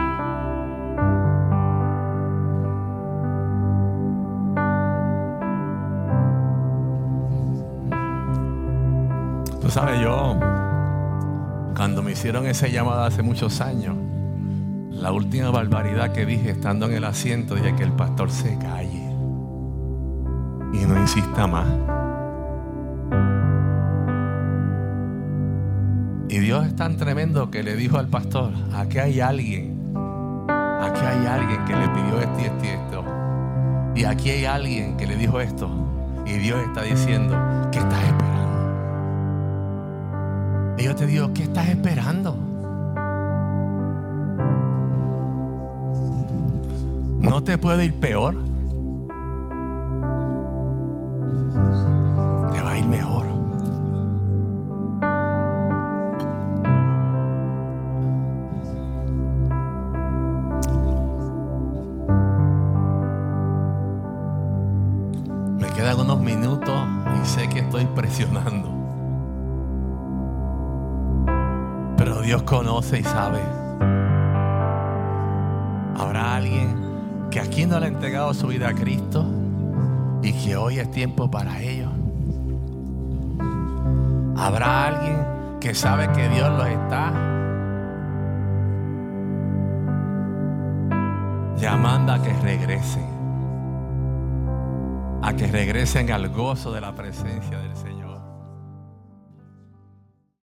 Tú sabes, yo, cuando me hicieron esa llamada hace muchos años, la última barbaridad que dije estando en el asiento, dije que el pastor se calle y no insista más. Y Dios es tan tremendo que le dijo al pastor, aquí hay alguien, aquí hay alguien que le pidió esto y esto y esto. Y aquí hay alguien que le dijo esto. Y Dios está diciendo, ¿qué estás esperando? Y yo te digo, ¿qué estás esperando? No te puede ir peor. Habrá alguien que aquí no le ha entregado su vida a Cristo y que hoy es tiempo para ello. Habrá alguien que sabe que Dios lo está llamando a que regresen, a que regresen al gozo de la presencia del Señor.